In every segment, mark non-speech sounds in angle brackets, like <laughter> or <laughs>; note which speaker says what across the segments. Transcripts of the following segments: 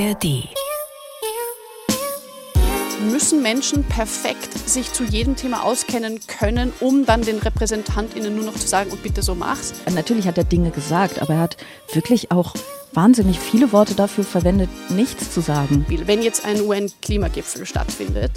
Speaker 1: ARD.
Speaker 2: Müssen Menschen perfekt sich zu jedem Thema auskennen können, um dann den RepräsentantInnen nur noch zu sagen, und bitte so mach's?
Speaker 3: Natürlich hat er Dinge gesagt, aber er hat wirklich auch wahnsinnig viele Worte dafür verwendet, nichts zu sagen.
Speaker 2: Wenn jetzt ein UN-Klimagipfel stattfindet,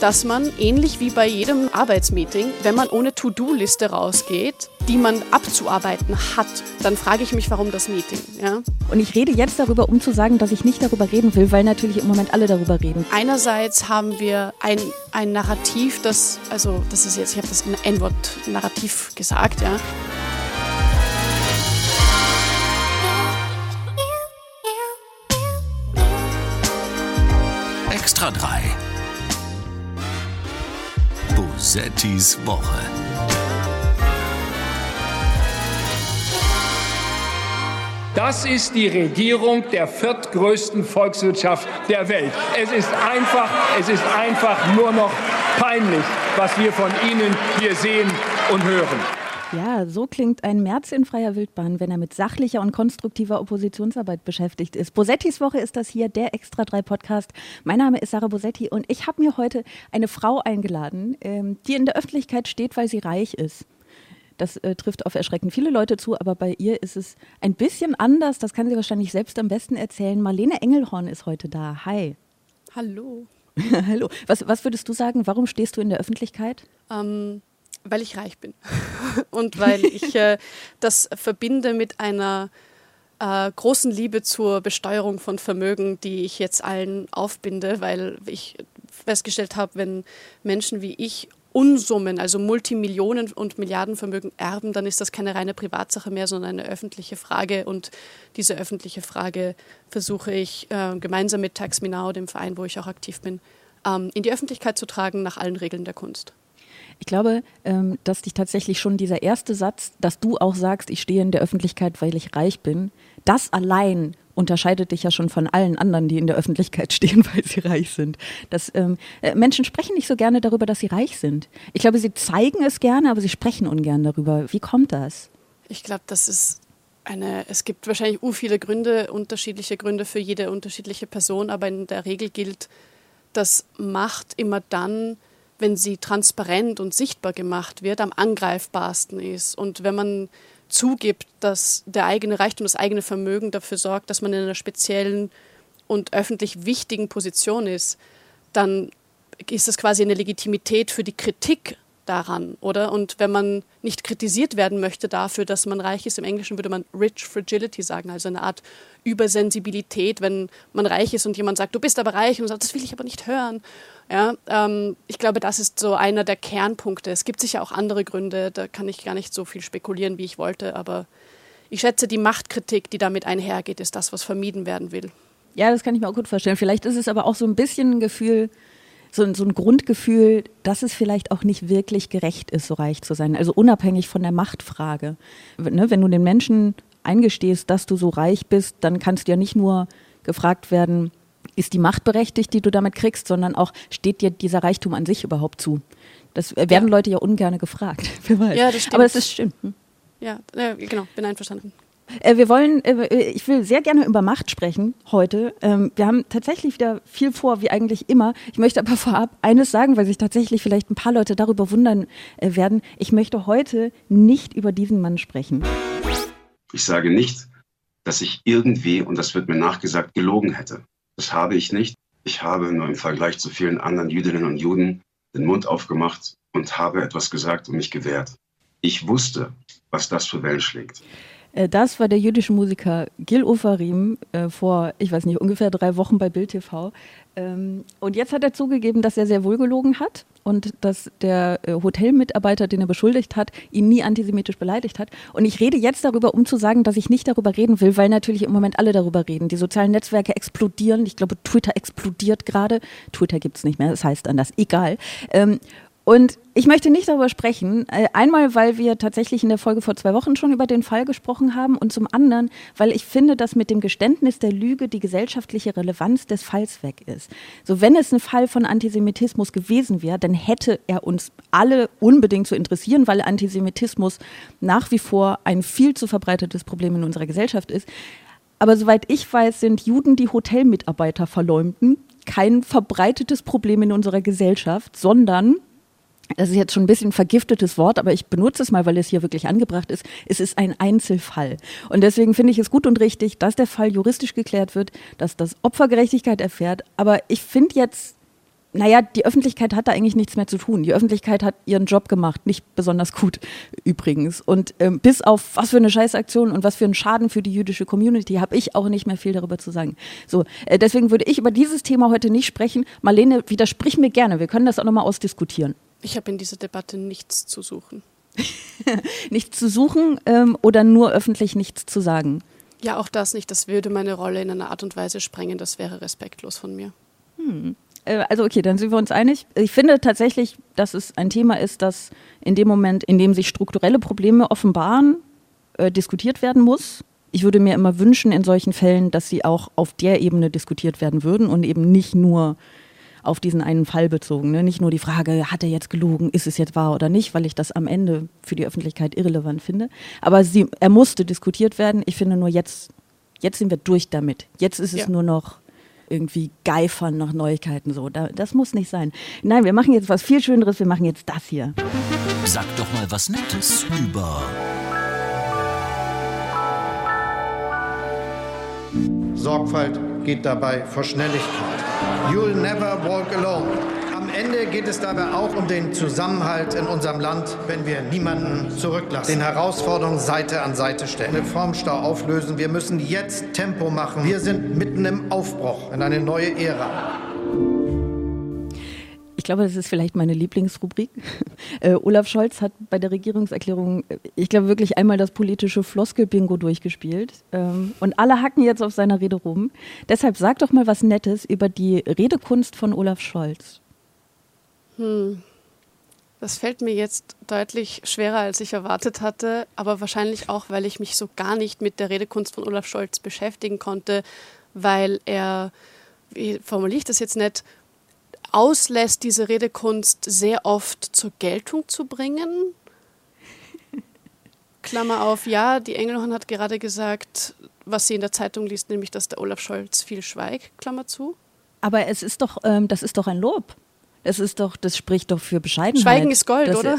Speaker 2: dass man ähnlich wie bei jedem Arbeitsmeeting, wenn man ohne To-Do-Liste rausgeht, die man abzuarbeiten hat, dann frage ich mich, warum das Meeting. Ja?
Speaker 3: Und ich rede jetzt darüber, um zu sagen, dass ich nicht darüber reden will, weil natürlich im Moment alle darüber reden.
Speaker 2: Einerseits haben wir ein, ein Narrativ, das, also das ist jetzt, ich habe das N-Wort Narrativ gesagt, ja.
Speaker 1: Extra 3. Bosettis Woche.
Speaker 4: Das ist die Regierung der viertgrößten Volkswirtschaft der Welt. Es ist einfach, es ist einfach nur noch peinlich, was wir von Ihnen hier sehen und hören.
Speaker 3: Ja, so klingt ein März in freier Wildbahn, wenn er mit sachlicher und konstruktiver Oppositionsarbeit beschäftigt ist. Bosettis Woche ist das hier, der Extra 3 Podcast. Mein Name ist Sarah Bosetti und ich habe mir heute eine Frau eingeladen, ähm, die in der Öffentlichkeit steht, weil sie reich ist. Das äh, trifft auf erschreckend viele Leute zu, aber bei ihr ist es ein bisschen anders. Das kann sie wahrscheinlich selbst am besten erzählen. Marlene Engelhorn ist heute da. Hi.
Speaker 2: Hallo. <laughs>
Speaker 3: Hallo. Was, was würdest du sagen? Warum stehst du in der Öffentlichkeit?
Speaker 2: Ähm, weil ich reich bin <laughs> und weil ich äh, das verbinde mit einer äh, großen Liebe zur Besteuerung von Vermögen, die ich jetzt allen aufbinde, weil ich festgestellt habe, wenn Menschen wie ich Unsummen, also Multimillionen und Milliardenvermögen erben, dann ist das keine reine Privatsache mehr, sondern eine öffentliche Frage. Und diese öffentliche Frage versuche ich äh, gemeinsam mit Tax Me dem Verein, wo ich auch aktiv bin, ähm, in die Öffentlichkeit zu tragen nach allen Regeln der Kunst.
Speaker 3: Ich glaube, ähm, dass dich tatsächlich schon dieser erste Satz, dass du auch sagst, ich stehe in der Öffentlichkeit, weil ich reich bin, das allein unterscheidet dich ja schon von allen anderen, die in der Öffentlichkeit <laughs> stehen, weil sie reich sind. Das, ähm, äh, Menschen sprechen nicht so gerne darüber, dass sie reich sind. Ich glaube, sie zeigen es gerne, aber sie sprechen ungern darüber. Wie kommt das?
Speaker 2: Ich glaube, das ist eine, es gibt wahrscheinlich u viele Gründe, unterschiedliche Gründe für jede unterschiedliche Person, aber in der Regel gilt, dass Macht immer dann wenn sie transparent und sichtbar gemacht wird, am angreifbarsten ist. Und wenn man zugibt, dass der eigene Reichtum, das eigene Vermögen dafür sorgt, dass man in einer speziellen und öffentlich wichtigen Position ist, dann ist das quasi eine Legitimität für die Kritik daran, oder? Und wenn man nicht kritisiert werden möchte dafür, dass man reich ist, im Englischen würde man Rich Fragility sagen, also eine Art Übersensibilität, wenn man reich ist und jemand sagt, du bist aber reich und sagt, das will ich aber nicht hören. Ja, ähm, ich glaube, das ist so einer der Kernpunkte. Es gibt sicher auch andere Gründe, da kann ich gar nicht so viel spekulieren, wie ich wollte, aber ich schätze, die Machtkritik, die damit einhergeht, ist das, was vermieden werden will.
Speaker 3: Ja, das kann ich mir auch gut vorstellen. Vielleicht ist es aber auch so ein bisschen ein Gefühl, so, so ein Grundgefühl, dass es vielleicht auch nicht wirklich gerecht ist, so reich zu sein. Also unabhängig von der Machtfrage. Ne, wenn du den Menschen eingestehst, dass du so reich bist, dann kannst du ja nicht nur gefragt werden, ist die Macht berechtigt, die du damit kriegst, sondern auch, steht dir dieser Reichtum an sich überhaupt zu? Das werden ja. Leute ja ungern gefragt. <laughs>
Speaker 2: Ja, das stimmt.
Speaker 3: Aber es ist stimmt. Hm?
Speaker 2: Ja, äh, genau, bin einverstanden.
Speaker 3: Äh, wir wollen, äh, ich will sehr gerne über Macht sprechen heute. Ähm, wir haben tatsächlich wieder viel vor, wie eigentlich immer. Ich möchte aber vorab eines sagen, weil sich tatsächlich vielleicht ein paar Leute darüber wundern äh, werden. Ich möchte heute nicht über diesen Mann sprechen.
Speaker 5: Ich sage nicht, dass ich irgendwie, und das wird mir nachgesagt, gelogen hätte. Das habe ich nicht. Ich habe nur im Vergleich zu vielen anderen Jüdinnen und Juden den Mund aufgemacht und habe etwas gesagt und mich gewehrt. Ich wusste, was das für Wellen schlägt.
Speaker 3: Äh, das war der jüdische Musiker Gil Ofarim äh, vor, ich weiß nicht, ungefähr drei Wochen bei Bild TV. Ähm, und jetzt hat er zugegeben, dass er sehr wohl gelogen hat und dass der äh, Hotelmitarbeiter, den er beschuldigt hat, ihn nie antisemitisch beleidigt hat. Und ich rede jetzt darüber, um zu sagen, dass ich nicht darüber reden will, weil natürlich im Moment alle darüber reden. Die sozialen Netzwerke explodieren. Ich glaube, Twitter explodiert gerade. Twitter gibt es nicht mehr, das heißt anders. Egal. Ähm, und ich möchte nicht darüber sprechen. Äh, einmal, weil wir tatsächlich in der Folge vor zwei Wochen schon über den Fall gesprochen haben und zum anderen, weil ich finde, dass mit dem Geständnis der Lüge die gesellschaftliche Relevanz des Falls weg ist. So, wenn es ein Fall von Antisemitismus gewesen wäre, dann hätte er uns alle unbedingt zu interessieren, weil Antisemitismus nach wie vor ein viel zu verbreitetes Problem in unserer Gesellschaft ist. Aber soweit ich weiß, sind Juden, die Hotelmitarbeiter verleumden, kein verbreitetes Problem in unserer Gesellschaft, sondern das ist jetzt schon ein bisschen ein vergiftetes Wort, aber ich benutze es mal, weil es hier wirklich angebracht ist. Es ist ein Einzelfall. Und deswegen finde ich es gut und richtig, dass der Fall juristisch geklärt wird, dass das Opfer Gerechtigkeit erfährt. Aber ich finde jetzt, naja, die Öffentlichkeit hat da eigentlich nichts mehr zu tun. Die Öffentlichkeit hat ihren Job gemacht, nicht besonders gut übrigens. Und ähm, bis auf was für eine Scheißaktion und was für einen Schaden für die jüdische Community habe ich auch nicht mehr viel darüber zu sagen. So, äh, deswegen würde ich über dieses Thema heute nicht sprechen. Marlene, widersprich mir gerne. Wir können das auch nochmal ausdiskutieren.
Speaker 2: Ich habe in dieser Debatte nichts zu suchen. <laughs>
Speaker 3: nichts zu suchen ähm, oder nur öffentlich nichts zu sagen?
Speaker 2: Ja, auch das nicht. Das würde meine Rolle in einer Art und Weise sprengen. Das wäre respektlos von mir.
Speaker 3: Hm. Äh, also okay, dann sind wir uns einig. Ich finde tatsächlich, dass es ein Thema ist, das in dem Moment, in dem sich strukturelle Probleme offenbaren, äh, diskutiert werden muss. Ich würde mir immer wünschen in solchen Fällen, dass sie auch auf der Ebene diskutiert werden würden und eben nicht nur auf diesen einen Fall bezogen. Ne? Nicht nur die Frage, hat er jetzt gelogen, ist es jetzt wahr oder nicht, weil ich das am Ende für die Öffentlichkeit irrelevant finde. Aber sie, er musste diskutiert werden. Ich finde nur jetzt, jetzt sind wir durch damit. Jetzt ist es ja. nur noch irgendwie geifern nach Neuigkeiten so. Da, das muss nicht sein. Nein, wir machen jetzt was viel Schöneres. Wir machen jetzt das hier.
Speaker 1: Sag doch mal was Nettes über.
Speaker 6: Sorgfalt geht dabei vor Schnelligkeit. You'll never walk alone. Am Ende geht es dabei auch um den Zusammenhalt in unserem Land, wenn wir niemanden zurücklassen, den Herausforderungen Seite an Seite stellen, Reformstau auflösen. Wir müssen jetzt Tempo machen. Wir sind mitten im Aufbruch in eine neue Ära
Speaker 3: glaube, das ist vielleicht meine Lieblingsrubrik. <laughs> Äh, Olaf Scholz hat bei der Regierungserklärung, äh, ich glaube, wirklich einmal das politische Floskel-Bingo durchgespielt. Ähm, und alle hacken jetzt auf seiner Rede rum. Deshalb sag doch mal was Nettes über die Redekunst von Olaf Scholz.
Speaker 2: Hm. Das fällt mir jetzt deutlich schwerer, als ich erwartet hatte, aber wahrscheinlich auch, weil ich mich so gar nicht mit der Redekunst von Olaf Scholz beschäftigen konnte, weil er, wie formuliere ich das jetzt nicht, auslässt, diese Redekunst sehr oft zur Geltung zu bringen. <laughs> Klammer auf, ja, die Engelhorn hat gerade gesagt, was sie in der Zeitung liest, nämlich, dass der Olaf Scholz viel schweigt, Klammer zu.
Speaker 3: Aber es ist doch, ähm, das ist doch ein Lob. Es ist doch, das spricht doch für Bescheidenheit.
Speaker 2: Schweigen ist Gold, oder?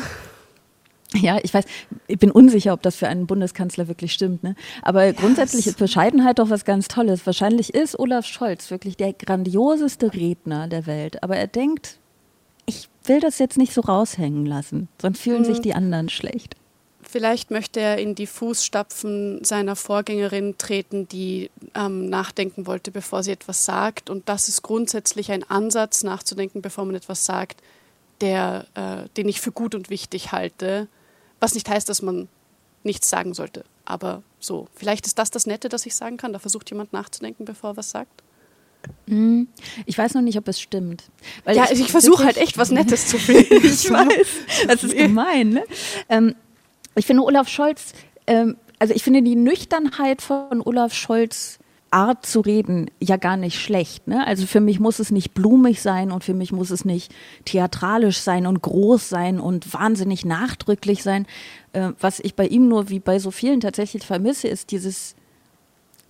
Speaker 3: Ja, ich weiß, ich bin unsicher, ob das für einen Bundeskanzler wirklich stimmt. Ne? Aber grundsätzlich ist Bescheidenheit doch was ganz Tolles. Wahrscheinlich ist Olaf Scholz wirklich der grandioseste Redner der Welt. Aber er denkt, ich will das jetzt nicht so raushängen lassen, sonst fühlen mhm. sich die anderen schlecht.
Speaker 2: Vielleicht möchte er in die Fußstapfen seiner Vorgängerin treten, die ähm, nachdenken wollte, bevor sie etwas sagt. Und das ist grundsätzlich ein Ansatz, nachzudenken, bevor man etwas sagt, der, äh, den ich für gut und wichtig halte was nicht heißt, dass man nichts sagen sollte. Aber so, vielleicht ist das das Nette, das ich sagen kann. Da versucht jemand nachzudenken, bevor er was sagt.
Speaker 3: Hm, ich weiß noch nicht, ob es stimmt.
Speaker 2: Weil ja, ich, ich versuche halt echt was Nettes zu finden. <laughs>
Speaker 3: ich weiß, das ist gemein. Ne? Ähm, ich finde Olaf Scholz, ähm, also ich finde die Nüchternheit von Olaf Scholz Art zu reden ja gar nicht schlecht. Ne? Also für mich muss es nicht blumig sein und für mich muss es nicht theatralisch sein und groß sein und wahnsinnig nachdrücklich sein. Äh, was ich bei ihm nur wie bei so vielen tatsächlich vermisse, ist dieses,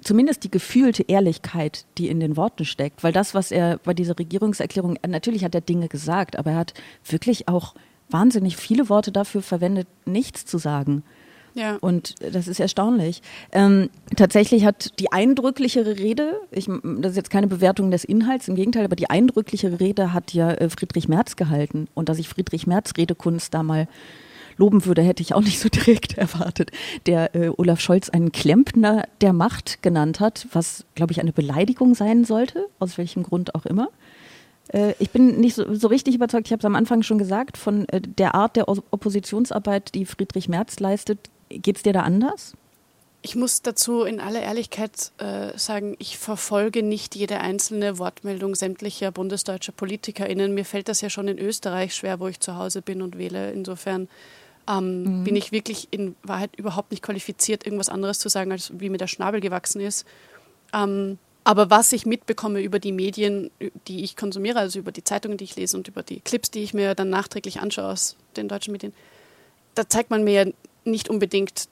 Speaker 3: zumindest die gefühlte Ehrlichkeit, die in den Worten steckt. Weil das, was er bei dieser Regierungserklärung, natürlich hat er Dinge gesagt, aber er hat wirklich auch wahnsinnig viele Worte dafür verwendet, nichts zu sagen. Ja. Und das ist erstaunlich. Ähm, tatsächlich hat die eindrücklichere Rede, ich, das ist jetzt keine Bewertung des Inhalts, im Gegenteil, aber die eindrücklichere Rede hat ja äh, Friedrich Merz gehalten. Und dass ich Friedrich Merz Redekunst da mal loben würde, hätte ich auch nicht so direkt <laughs> erwartet. Der äh, Olaf Scholz einen Klempner der Macht genannt hat, was, glaube ich, eine Beleidigung sein sollte, aus welchem Grund auch immer. Äh, ich bin nicht so, so richtig überzeugt, ich habe es am Anfang schon gesagt, von äh, der Art der Oppositionsarbeit, die Friedrich Merz leistet, Geht es dir da anders?
Speaker 2: Ich muss dazu in aller Ehrlichkeit äh, sagen, ich verfolge nicht jede einzelne Wortmeldung sämtlicher bundesdeutscher PolitikerInnen. Mir fällt das ja schon in Österreich schwer, wo ich zu Hause bin und wähle. Insofern ähm, mhm. bin ich wirklich in Wahrheit überhaupt nicht qualifiziert, irgendwas anderes zu sagen, als wie mir der Schnabel gewachsen ist. Ähm, aber was ich mitbekomme über die Medien, die ich konsumiere, also über die Zeitungen, die ich lese und über die Clips, die ich mir dann nachträglich anschaue aus den deutschen Medien, da zeigt man mir ja nicht unbedingt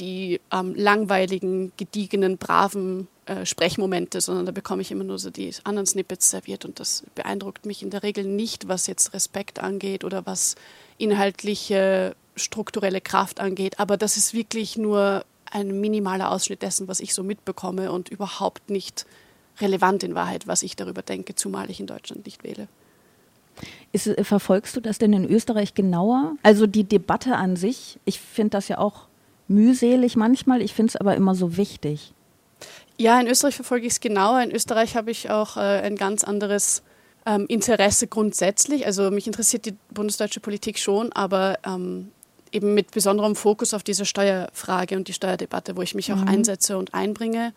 Speaker 2: die ähm, langweiligen, gediegenen, braven äh, Sprechmomente, sondern da bekomme ich immer nur so die anderen Snippets serviert und das beeindruckt mich in der Regel nicht, was jetzt Respekt angeht oder was inhaltliche, strukturelle Kraft angeht. Aber das ist wirklich nur ein minimaler Ausschnitt dessen, was ich so mitbekomme und überhaupt nicht relevant in Wahrheit, was ich darüber denke, zumal ich in Deutschland nicht wähle.
Speaker 3: Ist, äh, verfolgst du das denn in Österreich genauer? Also die Debatte an sich, ich finde das ja auch mühselig manchmal, ich finde es aber immer so wichtig.
Speaker 2: Ja, in Österreich verfolge ich es genauer. In Österreich habe ich auch äh, ein ganz anderes ähm, Interesse grundsätzlich. Also mich interessiert die bundesdeutsche Politik schon, aber ähm, eben mit besonderem Fokus auf diese Steuerfrage und die Steuerdebatte, wo ich mich auch mhm. einsetze und einbringe.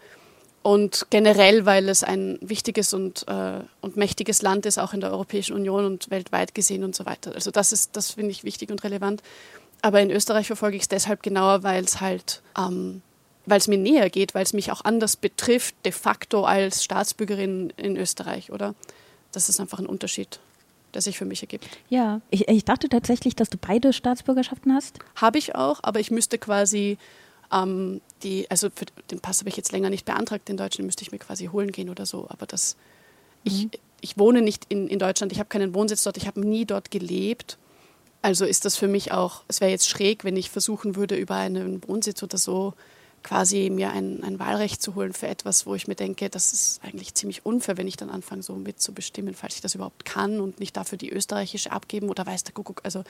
Speaker 2: Und generell, weil es ein wichtiges und, äh, und mächtiges Land ist, auch in der Europäischen Union und weltweit gesehen und so weiter. Also das ist, das finde ich wichtig und relevant. Aber in Österreich verfolge ich es deshalb genauer, weil es halt, ähm, weil es mir näher geht, weil es mich auch anders betrifft, de facto als Staatsbürgerin in Österreich, oder? Das ist einfach ein Unterschied der sich für mich ergibt.
Speaker 3: Ja, ich, ich dachte tatsächlich, dass du beide Staatsbürgerschaften hast.
Speaker 2: Habe ich auch, aber ich müsste quasi ähm, die, also für den Pass habe ich jetzt länger nicht beantragt, den deutschen den müsste ich mir quasi holen gehen oder so. Aber das, mhm. ich, ich wohne nicht in, in Deutschland, ich habe keinen Wohnsitz dort, ich habe nie dort gelebt. Also ist das für mich auch, es wäre jetzt schräg, wenn ich versuchen würde, über einen Wohnsitz oder so quasi mir ein, ein Wahlrecht zu holen für etwas, wo ich mir denke, das ist eigentlich ziemlich unfair, wenn ich dann anfange, so mitzubestimmen, falls ich das überhaupt kann und nicht dafür die österreichische abgeben oder weiß der Kuckuck. Also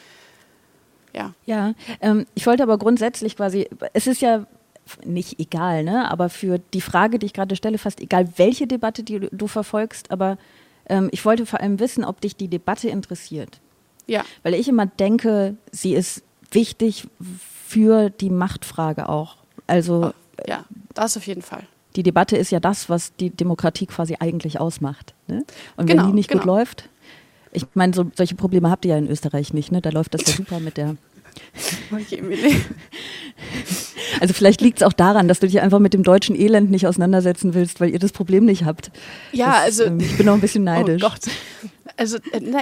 Speaker 2: ja.
Speaker 3: Ja, ähm, ich wollte aber grundsätzlich quasi, es ist ja nicht egal, ne? aber für die Frage, die ich gerade stelle, fast egal, welche Debatte die du, du verfolgst, aber ähm, ich wollte vor allem wissen, ob dich die Debatte interessiert.
Speaker 2: Ja.
Speaker 3: Weil ich immer denke, sie ist wichtig für die Machtfrage auch. Also
Speaker 2: oh, ja, das auf jeden Fall.
Speaker 3: Die Debatte ist ja das, was die Demokratie quasi eigentlich ausmacht. Ne? Und wenn genau, die nicht genau. gut läuft, ich meine, so, solche Probleme habt ihr ja in Österreich nicht, ne? Da läuft das ja <laughs> super mit der. <laughs> Also vielleicht liegt es auch daran, dass du dich einfach mit dem deutschen Elend nicht auseinandersetzen willst, weil ihr das Problem nicht habt.
Speaker 2: Ja, das, also
Speaker 3: ähm, ich bin auch ein bisschen neidisch.
Speaker 2: Oh Gott. Also äh, na,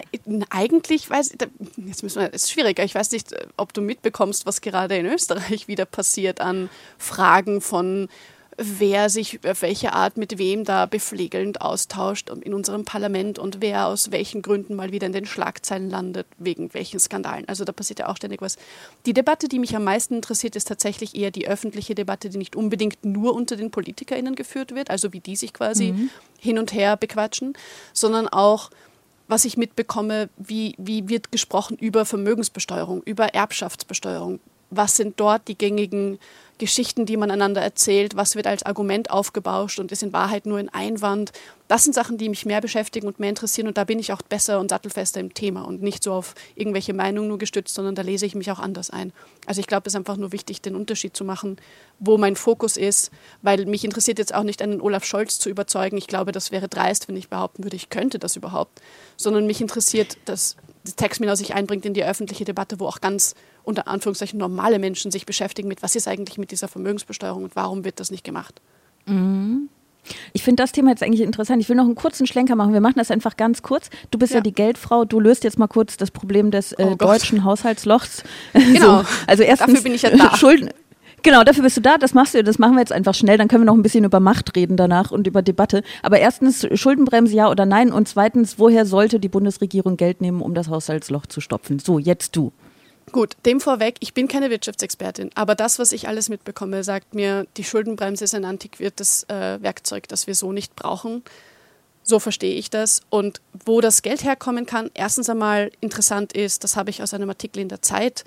Speaker 2: eigentlich weiß ich, jetzt müssen wir, ist schwieriger. Ich weiß nicht, ob du mitbekommst, was gerade in Österreich wieder passiert an Fragen von wer sich auf welche Art mit wem da beflegelnd austauscht in unserem Parlament und wer aus welchen Gründen mal wieder in den Schlagzeilen landet, wegen welchen Skandalen. Also da passiert ja auch ständig was. Die Debatte, die mich am meisten interessiert, ist tatsächlich eher die öffentliche Debatte, die nicht unbedingt nur unter den PolitikerInnen geführt wird, also wie die sich quasi mhm. hin und her bequatschen, sondern auch was ich mitbekomme, wie, wie wird gesprochen über Vermögensbesteuerung, über Erbschaftsbesteuerung. Was sind dort die gängigen Geschichten, die man einander erzählt, was wird als Argument aufgebauscht und ist in Wahrheit nur ein Einwand. Das sind Sachen, die mich mehr beschäftigen und mehr interessieren und da bin ich auch besser und sattelfester im Thema und nicht so auf irgendwelche Meinungen nur gestützt, sondern da lese ich mich auch anders ein. Also ich glaube, es ist einfach nur wichtig, den Unterschied zu machen, wo mein Fokus ist, weil mich interessiert jetzt auch nicht, einen Olaf Scholz zu überzeugen. Ich glaube, das wäre dreist, wenn ich behaupten würde, ich könnte das überhaupt, sondern mich interessiert, dass Textminau sich einbringt in die öffentliche Debatte, wo auch ganz unter Anführungszeichen normale Menschen sich beschäftigen mit, was ist eigentlich mit dieser Vermögensbesteuerung und warum wird das nicht gemacht.
Speaker 3: Mhm. Ich finde das Thema jetzt eigentlich interessant. Ich will noch einen kurzen Schlenker machen. Wir machen das einfach ganz kurz. Du bist ja, ja die Geldfrau. Du löst jetzt mal kurz das Problem des äh, oh deutschen Haushaltslochs. <laughs>
Speaker 2: Genau. <laughs> so,
Speaker 3: also erstens,
Speaker 2: dafür bin ich ja da. <laughs>
Speaker 3: Schulden, Genau, dafür bist du da. Das machst du. Das machen wir jetzt einfach schnell. Dann können wir noch ein bisschen über Macht reden danach und über Debatte. Aber erstens Schuldenbremse ja oder nein und zweitens, woher sollte die Bundesregierung Geld nehmen, um das Haushaltsloch zu stopfen? So, jetzt du.
Speaker 2: Gut, dem vorweg, ich bin keine Wirtschaftsexpertin, aber das, was ich alles mitbekomme, sagt mir, die Schuldenbremse ist ein antiquiertes äh, Werkzeug, das wir so nicht brauchen. So verstehe ich das. Und wo das Geld herkommen kann, erstens einmal interessant ist, das habe ich aus einem Artikel in der Zeit,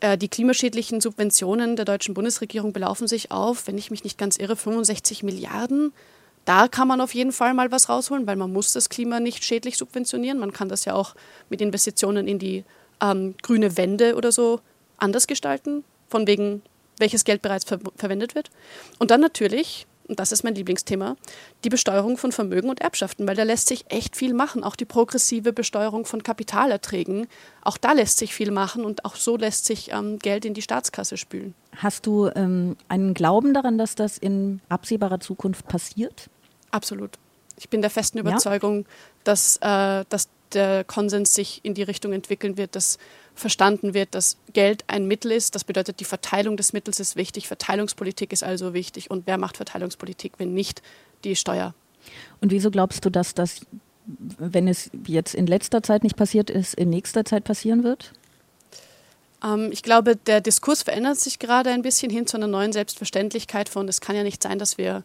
Speaker 2: äh, die klimaschädlichen Subventionen der deutschen Bundesregierung belaufen sich auf, wenn ich mich nicht ganz irre, 65 Milliarden. Da kann man auf jeden Fall mal was rausholen, weil man muss das Klima nicht schädlich subventionieren. Man kann das ja auch mit Investitionen in die ähm, grüne Wende oder so anders gestalten, von wegen welches Geld bereits ver verwendet wird. Und dann natürlich, und das ist mein Lieblingsthema, die Besteuerung von Vermögen und Erbschaften, weil da lässt sich echt viel machen. Auch die progressive Besteuerung von Kapitalerträgen, auch da lässt sich viel machen und auch so lässt sich ähm, Geld in die Staatskasse spülen.
Speaker 3: Hast du ähm, einen Glauben daran, dass das in absehbarer Zukunft passiert?
Speaker 2: Absolut. Ich bin der festen Überzeugung, ja? dass, äh, dass der Konsens sich in die Richtung entwickeln wird, dass verstanden wird, dass Geld ein Mittel ist. Das bedeutet, die Verteilung des Mittels ist wichtig. Verteilungspolitik ist also wichtig. Und wer macht Verteilungspolitik, wenn nicht die Steuer?
Speaker 3: Und wieso glaubst du, dass das, wenn es jetzt in letzter Zeit nicht passiert ist, in nächster Zeit passieren wird?
Speaker 2: Ähm, ich glaube, der Diskurs verändert sich gerade ein bisschen hin zu einer neuen Selbstverständlichkeit von, es kann ja nicht sein, dass wir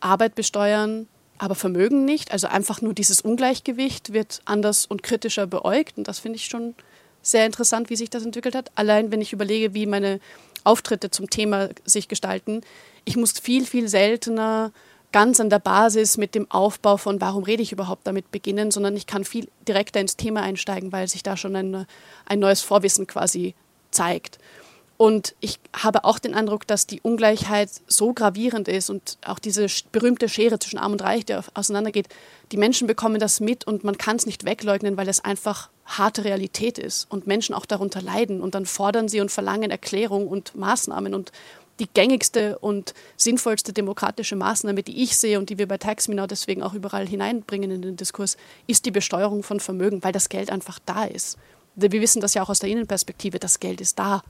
Speaker 2: Arbeit besteuern, aber Vermögen nicht. Also einfach nur dieses Ungleichgewicht wird anders und kritischer beäugt. Und das finde ich schon sehr interessant, wie sich das entwickelt hat. Allein wenn ich überlege, wie meine Auftritte zum Thema sich gestalten, ich muss viel, viel seltener ganz an der Basis mit dem Aufbau von, warum rede ich überhaupt damit beginnen, sondern ich kann viel direkter ins Thema einsteigen, weil sich da schon ein, ein neues Vorwissen quasi zeigt. Und ich habe auch den Eindruck, dass die Ungleichheit so gravierend ist und auch diese berühmte Schere zwischen Arm und Reich, die auseinandergeht, die Menschen bekommen das mit und man kann es nicht wegleugnen, weil es einfach harte Realität ist und Menschen auch darunter leiden. Und dann fordern sie und verlangen Erklärung und Maßnahmen. Und die gängigste und sinnvollste demokratische Maßnahme, die ich sehe und die wir bei Taxminau deswegen auch überall hineinbringen in den Diskurs, ist die Besteuerung von Vermögen, weil das Geld einfach da ist. Wir wissen das ja auch aus der Innenperspektive, das Geld ist da.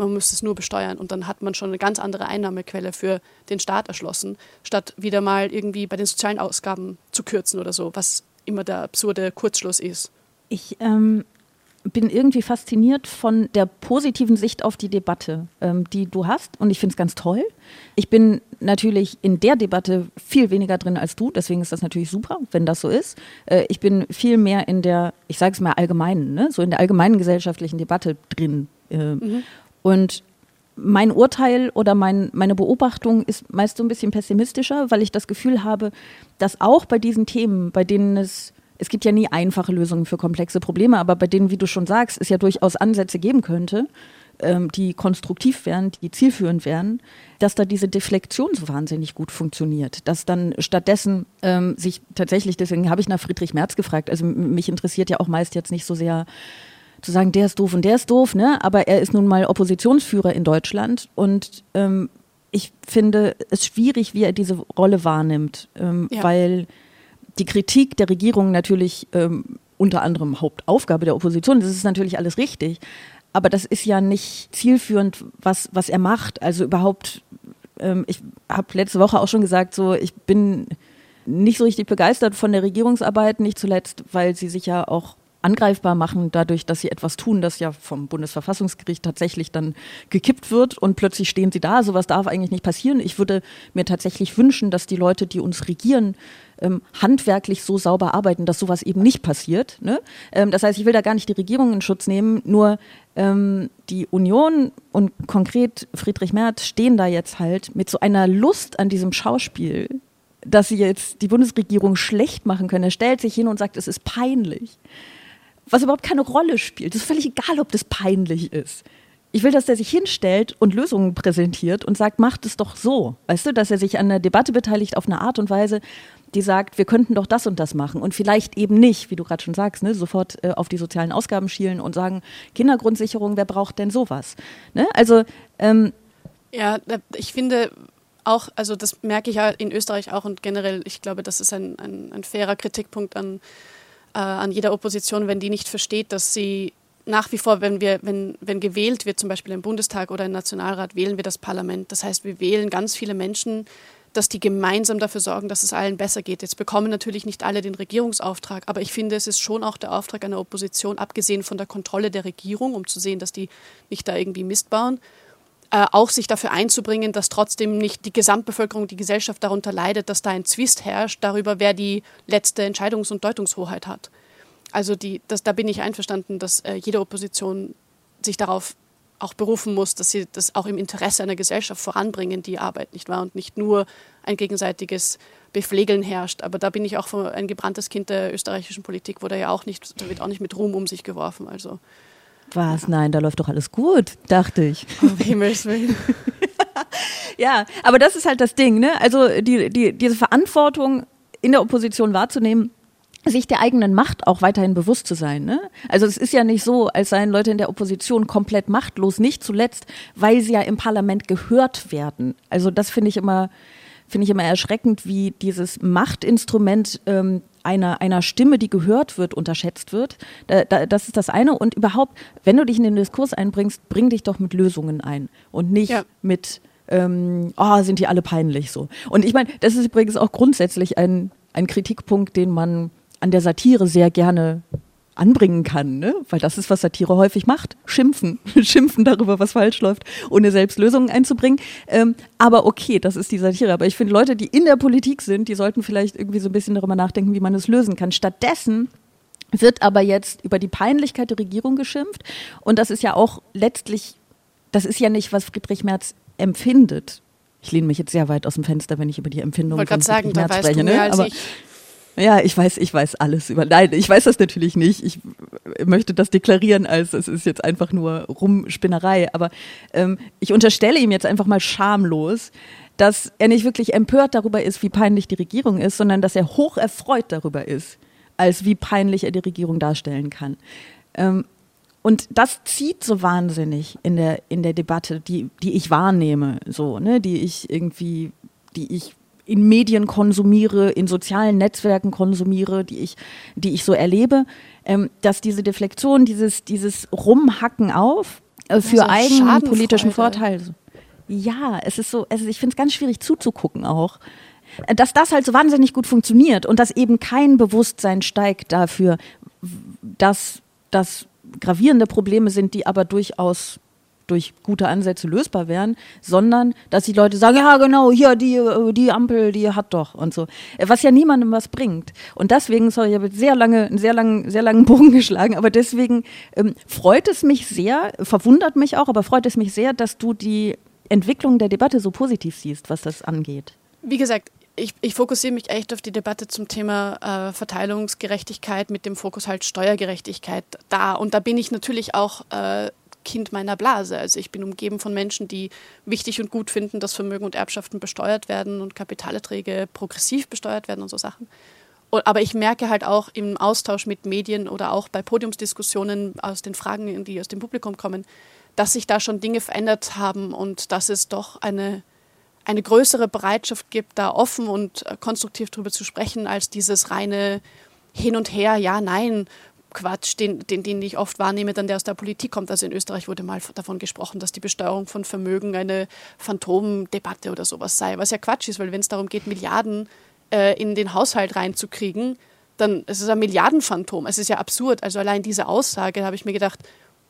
Speaker 2: Man muss es nur besteuern und dann hat man schon eine ganz andere Einnahmequelle für den Staat erschlossen, statt wieder mal irgendwie bei den sozialen Ausgaben zu kürzen oder so, was immer der absurde Kurzschluss ist.
Speaker 3: Ich ähm, bin irgendwie fasziniert von der positiven Sicht auf die Debatte, ähm, die du hast. Und ich finde es ganz toll. Ich bin natürlich in der Debatte viel weniger drin als du. Deswegen ist das natürlich super, wenn das so ist. Äh, ich bin viel mehr in der, ich sage es mal allgemeinen, ne? so in der allgemeinen gesellschaftlichen Debatte drin. Äh, mhm. Und mein Urteil oder mein, meine Beobachtung ist meist so ein bisschen pessimistischer, weil ich das Gefühl habe, dass auch bei diesen Themen, bei denen es, es gibt ja nie einfache Lösungen für komplexe Probleme, aber bei denen, wie du schon sagst, es ja durchaus Ansätze geben könnte, ähm, die konstruktiv wären, die zielführend wären, dass da diese Deflektion so wahnsinnig gut funktioniert. Dass dann stattdessen ähm, sich tatsächlich, deswegen habe ich nach Friedrich Merz gefragt, also mich interessiert ja auch meist jetzt nicht so sehr, zu sagen, der ist doof und der ist doof, ne? Aber er ist nun mal Oppositionsführer in Deutschland und ähm, ich finde es schwierig, wie er diese Rolle wahrnimmt, ähm, ja. weil die Kritik der Regierung natürlich ähm, unter anderem Hauptaufgabe der Opposition, das ist natürlich alles richtig, aber das ist ja nicht zielführend, was, was er macht. Also überhaupt, ähm, ich habe letzte Woche auch schon gesagt, so ich bin nicht so richtig begeistert von der Regierungsarbeit, nicht zuletzt, weil sie sich ja auch angreifbar machen, dadurch, dass sie etwas tun, das ja vom Bundesverfassungsgericht tatsächlich dann gekippt wird und plötzlich stehen sie da. Sowas darf eigentlich nicht passieren. Ich würde mir tatsächlich wünschen, dass die Leute, die uns regieren, ähm, handwerklich so sauber arbeiten, dass sowas eben nicht passiert. Ne? Ähm, das heißt, ich will da gar nicht die Regierung in Schutz nehmen, nur ähm, die Union und konkret Friedrich Merz stehen da jetzt halt mit so einer Lust an diesem Schauspiel, dass sie jetzt die Bundesregierung schlecht machen können. Er stellt sich hin und sagt, es ist peinlich was überhaupt keine Rolle spielt. Es ist völlig egal, ob das peinlich ist. Ich will, dass er sich hinstellt und Lösungen präsentiert und sagt, macht es doch so. Weißt du, dass er sich an der Debatte beteiligt auf eine Art und Weise, die sagt, wir könnten doch das und das machen und vielleicht eben nicht, wie du gerade schon sagst, ne, sofort äh, auf die sozialen Ausgaben schielen und sagen, Kindergrundsicherung, wer braucht denn sowas? Ne? Also ähm,
Speaker 2: ja, ich finde auch, also das merke ich ja in Österreich auch und generell, ich glaube, das ist ein, ein, ein fairer Kritikpunkt an äh, an jeder Opposition, wenn die nicht versteht, dass sie nach wie vor, wenn wir, wenn, wenn gewählt wird, zum Beispiel im Bundestag oder im Nationalrat, wählen wir das Parlament. Das heißt, wir wählen ganz viele Menschen, dass die gemeinsam dafür sorgen, dass es allen besser geht. Jetzt bekommen natürlich nicht alle den Regierungsauftrag, aber ich finde, es ist schon auch der Auftrag einer Opposition, abgesehen von der Kontrolle der Regierung, um zu sehen, dass die nicht da irgendwie Mist bauen, äh, auch sich dafür einzubringen, dass trotzdem nicht die Gesamtbevölkerung, die Gesellschaft darunter leidet, dass da ein Zwist herrscht darüber, wer die letzte Entscheidungs- und Deutungshoheit hat. Also die, das, da bin ich einverstanden, dass äh, jede Opposition sich darauf auch berufen muss, dass sie das auch im Interesse einer Gesellschaft voranbringen, die Arbeit, nicht wahr? Und nicht nur ein gegenseitiges Bepflegeln herrscht. Aber da bin ich auch ein gebranntes Kind der österreichischen Politik, wo da ja auch nicht, da wird auch nicht mit Ruhm um sich geworfen. Also
Speaker 3: was? Nein, da läuft doch alles gut, dachte ich. Um Himmels Willen. <laughs> ja, aber das ist halt das Ding, ne? Also die, die, diese Verantwortung in der Opposition wahrzunehmen, sich der eigenen Macht auch weiterhin bewusst zu sein. Ne? Also es ist ja nicht so, als seien Leute in der Opposition komplett machtlos, nicht zuletzt, weil sie ja im Parlament gehört werden. Also das finde ich immer finde ich immer erschreckend, wie dieses Machtinstrument ähm, einer, einer Stimme, die gehört wird, unterschätzt wird. Da, da, das ist das eine. Und überhaupt, wenn du dich in den Diskurs einbringst, bring dich doch mit Lösungen ein und nicht ja. mit, ähm, oh, sind die alle peinlich so. Und ich meine, das ist übrigens auch grundsätzlich ein, ein Kritikpunkt, den man an der Satire sehr gerne anbringen kann, ne? weil das ist, was Satire häufig macht, schimpfen, <laughs> schimpfen darüber, was falsch läuft, ohne selbst Lösungen einzubringen. Ähm, aber okay, das ist die Satire. Aber ich finde, Leute, die in der Politik sind, die sollten vielleicht irgendwie so ein bisschen darüber nachdenken, wie man es lösen kann. Stattdessen wird aber jetzt über die Peinlichkeit der Regierung geschimpft und das ist ja auch letztlich, das ist ja nicht, was Friedrich Merz empfindet. Ich lehne mich jetzt sehr weit aus dem Fenster, wenn ich über die Empfindungen von Friedrich Merz spreche. Ne? Aber, ich. Ja, ich weiß, ich weiß alles über. Nein, ich weiß das natürlich nicht. Ich möchte das deklarieren, als es ist jetzt einfach nur Rumspinnerei. Aber ähm, ich unterstelle ihm jetzt einfach mal schamlos, dass er nicht wirklich empört darüber ist, wie peinlich die Regierung ist, sondern dass er hoch erfreut darüber ist, als wie peinlich er die Regierung darstellen kann. Ähm, und das zieht so wahnsinnig in der, in der Debatte, die, die ich wahrnehme, so, ne, die ich irgendwie, die ich in Medien konsumiere, in sozialen Netzwerken konsumiere, die ich, die ich so erlebe, ähm, dass diese Deflexion, dieses, dieses Rumhacken auf äh, für also eigenen politischen Vorteil. Ja, es ist so, also ich finde es ganz schwierig zuzugucken auch. Dass das halt so wahnsinnig gut funktioniert und dass eben kein Bewusstsein steigt dafür, dass das gravierende Probleme sind, die aber durchaus durch gute Ansätze lösbar wären, sondern dass die Leute sagen, ja genau, hier die, äh, die Ampel, die hat doch und so. Was ja niemandem was bringt. Und deswegen, sorry, ich habe sehr lange, einen sehr langen, sehr langen <laughs> Bogen geschlagen, aber deswegen ähm, freut es mich sehr, verwundert mich auch, aber freut es mich sehr, dass du die Entwicklung der Debatte so positiv siehst, was das angeht.
Speaker 2: Wie gesagt, ich, ich, fokussiere mich echt auf die Debatte zum Thema äh, Verteilungsgerechtigkeit mit dem Fokus halt Steuergerechtigkeit da. Und da bin ich natürlich auch äh, Kind meiner Blase. Also ich bin umgeben von Menschen, die wichtig und gut finden, dass Vermögen und Erbschaften besteuert werden und Kapitalerträge progressiv besteuert werden und so Sachen. Aber ich merke halt auch im Austausch mit Medien oder auch bei Podiumsdiskussionen aus den Fragen, die aus dem Publikum kommen, dass sich da schon Dinge verändert haben und dass es doch eine, eine größere Bereitschaft gibt, da offen und äh, konstruktiv drüber zu sprechen, als dieses reine Hin und Her, ja, nein, Quatsch, den, den, den ich oft wahrnehme, dann der aus der Politik kommt. Also in Österreich wurde mal davon gesprochen, dass die Besteuerung von Vermögen eine Phantomdebatte oder sowas sei, was ja Quatsch ist, weil wenn es darum geht, Milliarden äh, in den Haushalt reinzukriegen, dann ist es ein Milliardenphantom. Es ist ja absurd. Also allein diese Aussage habe ich mir gedacht,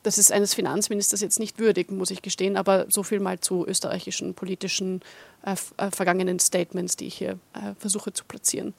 Speaker 2: das ist eines Finanzministers jetzt nicht würdig, muss ich gestehen, aber so viel mal zu österreichischen politischen äh, äh vergangenen Statements, die ich hier äh, versuche zu platzieren.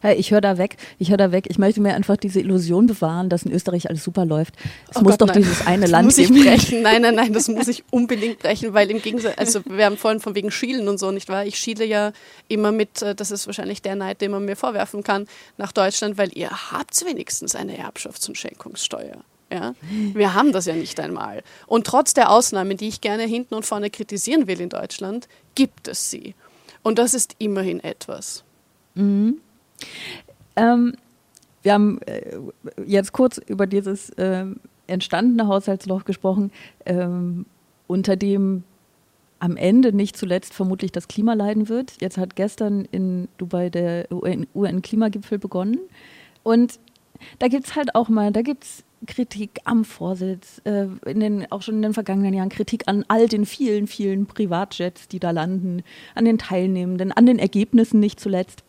Speaker 3: Hey, ich höre da weg, ich höre da weg. Ich möchte mir einfach diese Illusion bewahren, dass in Österreich alles super läuft. Es oh muss Gott, doch nein. dieses eine
Speaker 2: das
Speaker 3: Land
Speaker 2: muss ich brechen. Nein, nein, nein, das muss ich <laughs> unbedingt brechen, weil im Gegensatz, also wir haben vorhin von wegen Schielen und so, nicht wahr? Ich schiele ja immer mit, äh, das ist wahrscheinlich der Neid, den man mir vorwerfen kann, nach Deutschland, weil ihr habt wenigstens eine Erbschafts- und Schenkungssteuer. Ja? Wir haben das ja nicht einmal. Und trotz der Ausnahmen, die ich gerne hinten und vorne kritisieren will in Deutschland, gibt es sie. Und das ist immerhin etwas.
Speaker 3: Mhm. Ähm, wir haben äh, jetzt kurz über dieses äh, entstandene Haushaltsloch gesprochen, ähm, unter dem am Ende nicht zuletzt vermutlich das Klima leiden wird. Jetzt hat gestern in Dubai der UN-Klimagipfel begonnen. Und da gibt es halt auch mal, da gibt es Kritik am Vorsitz, äh, in den, auch schon in den vergangenen Jahren Kritik an all den vielen, vielen Privatjets, die da landen, an den Teilnehmenden, an den Ergebnissen nicht zuletzt.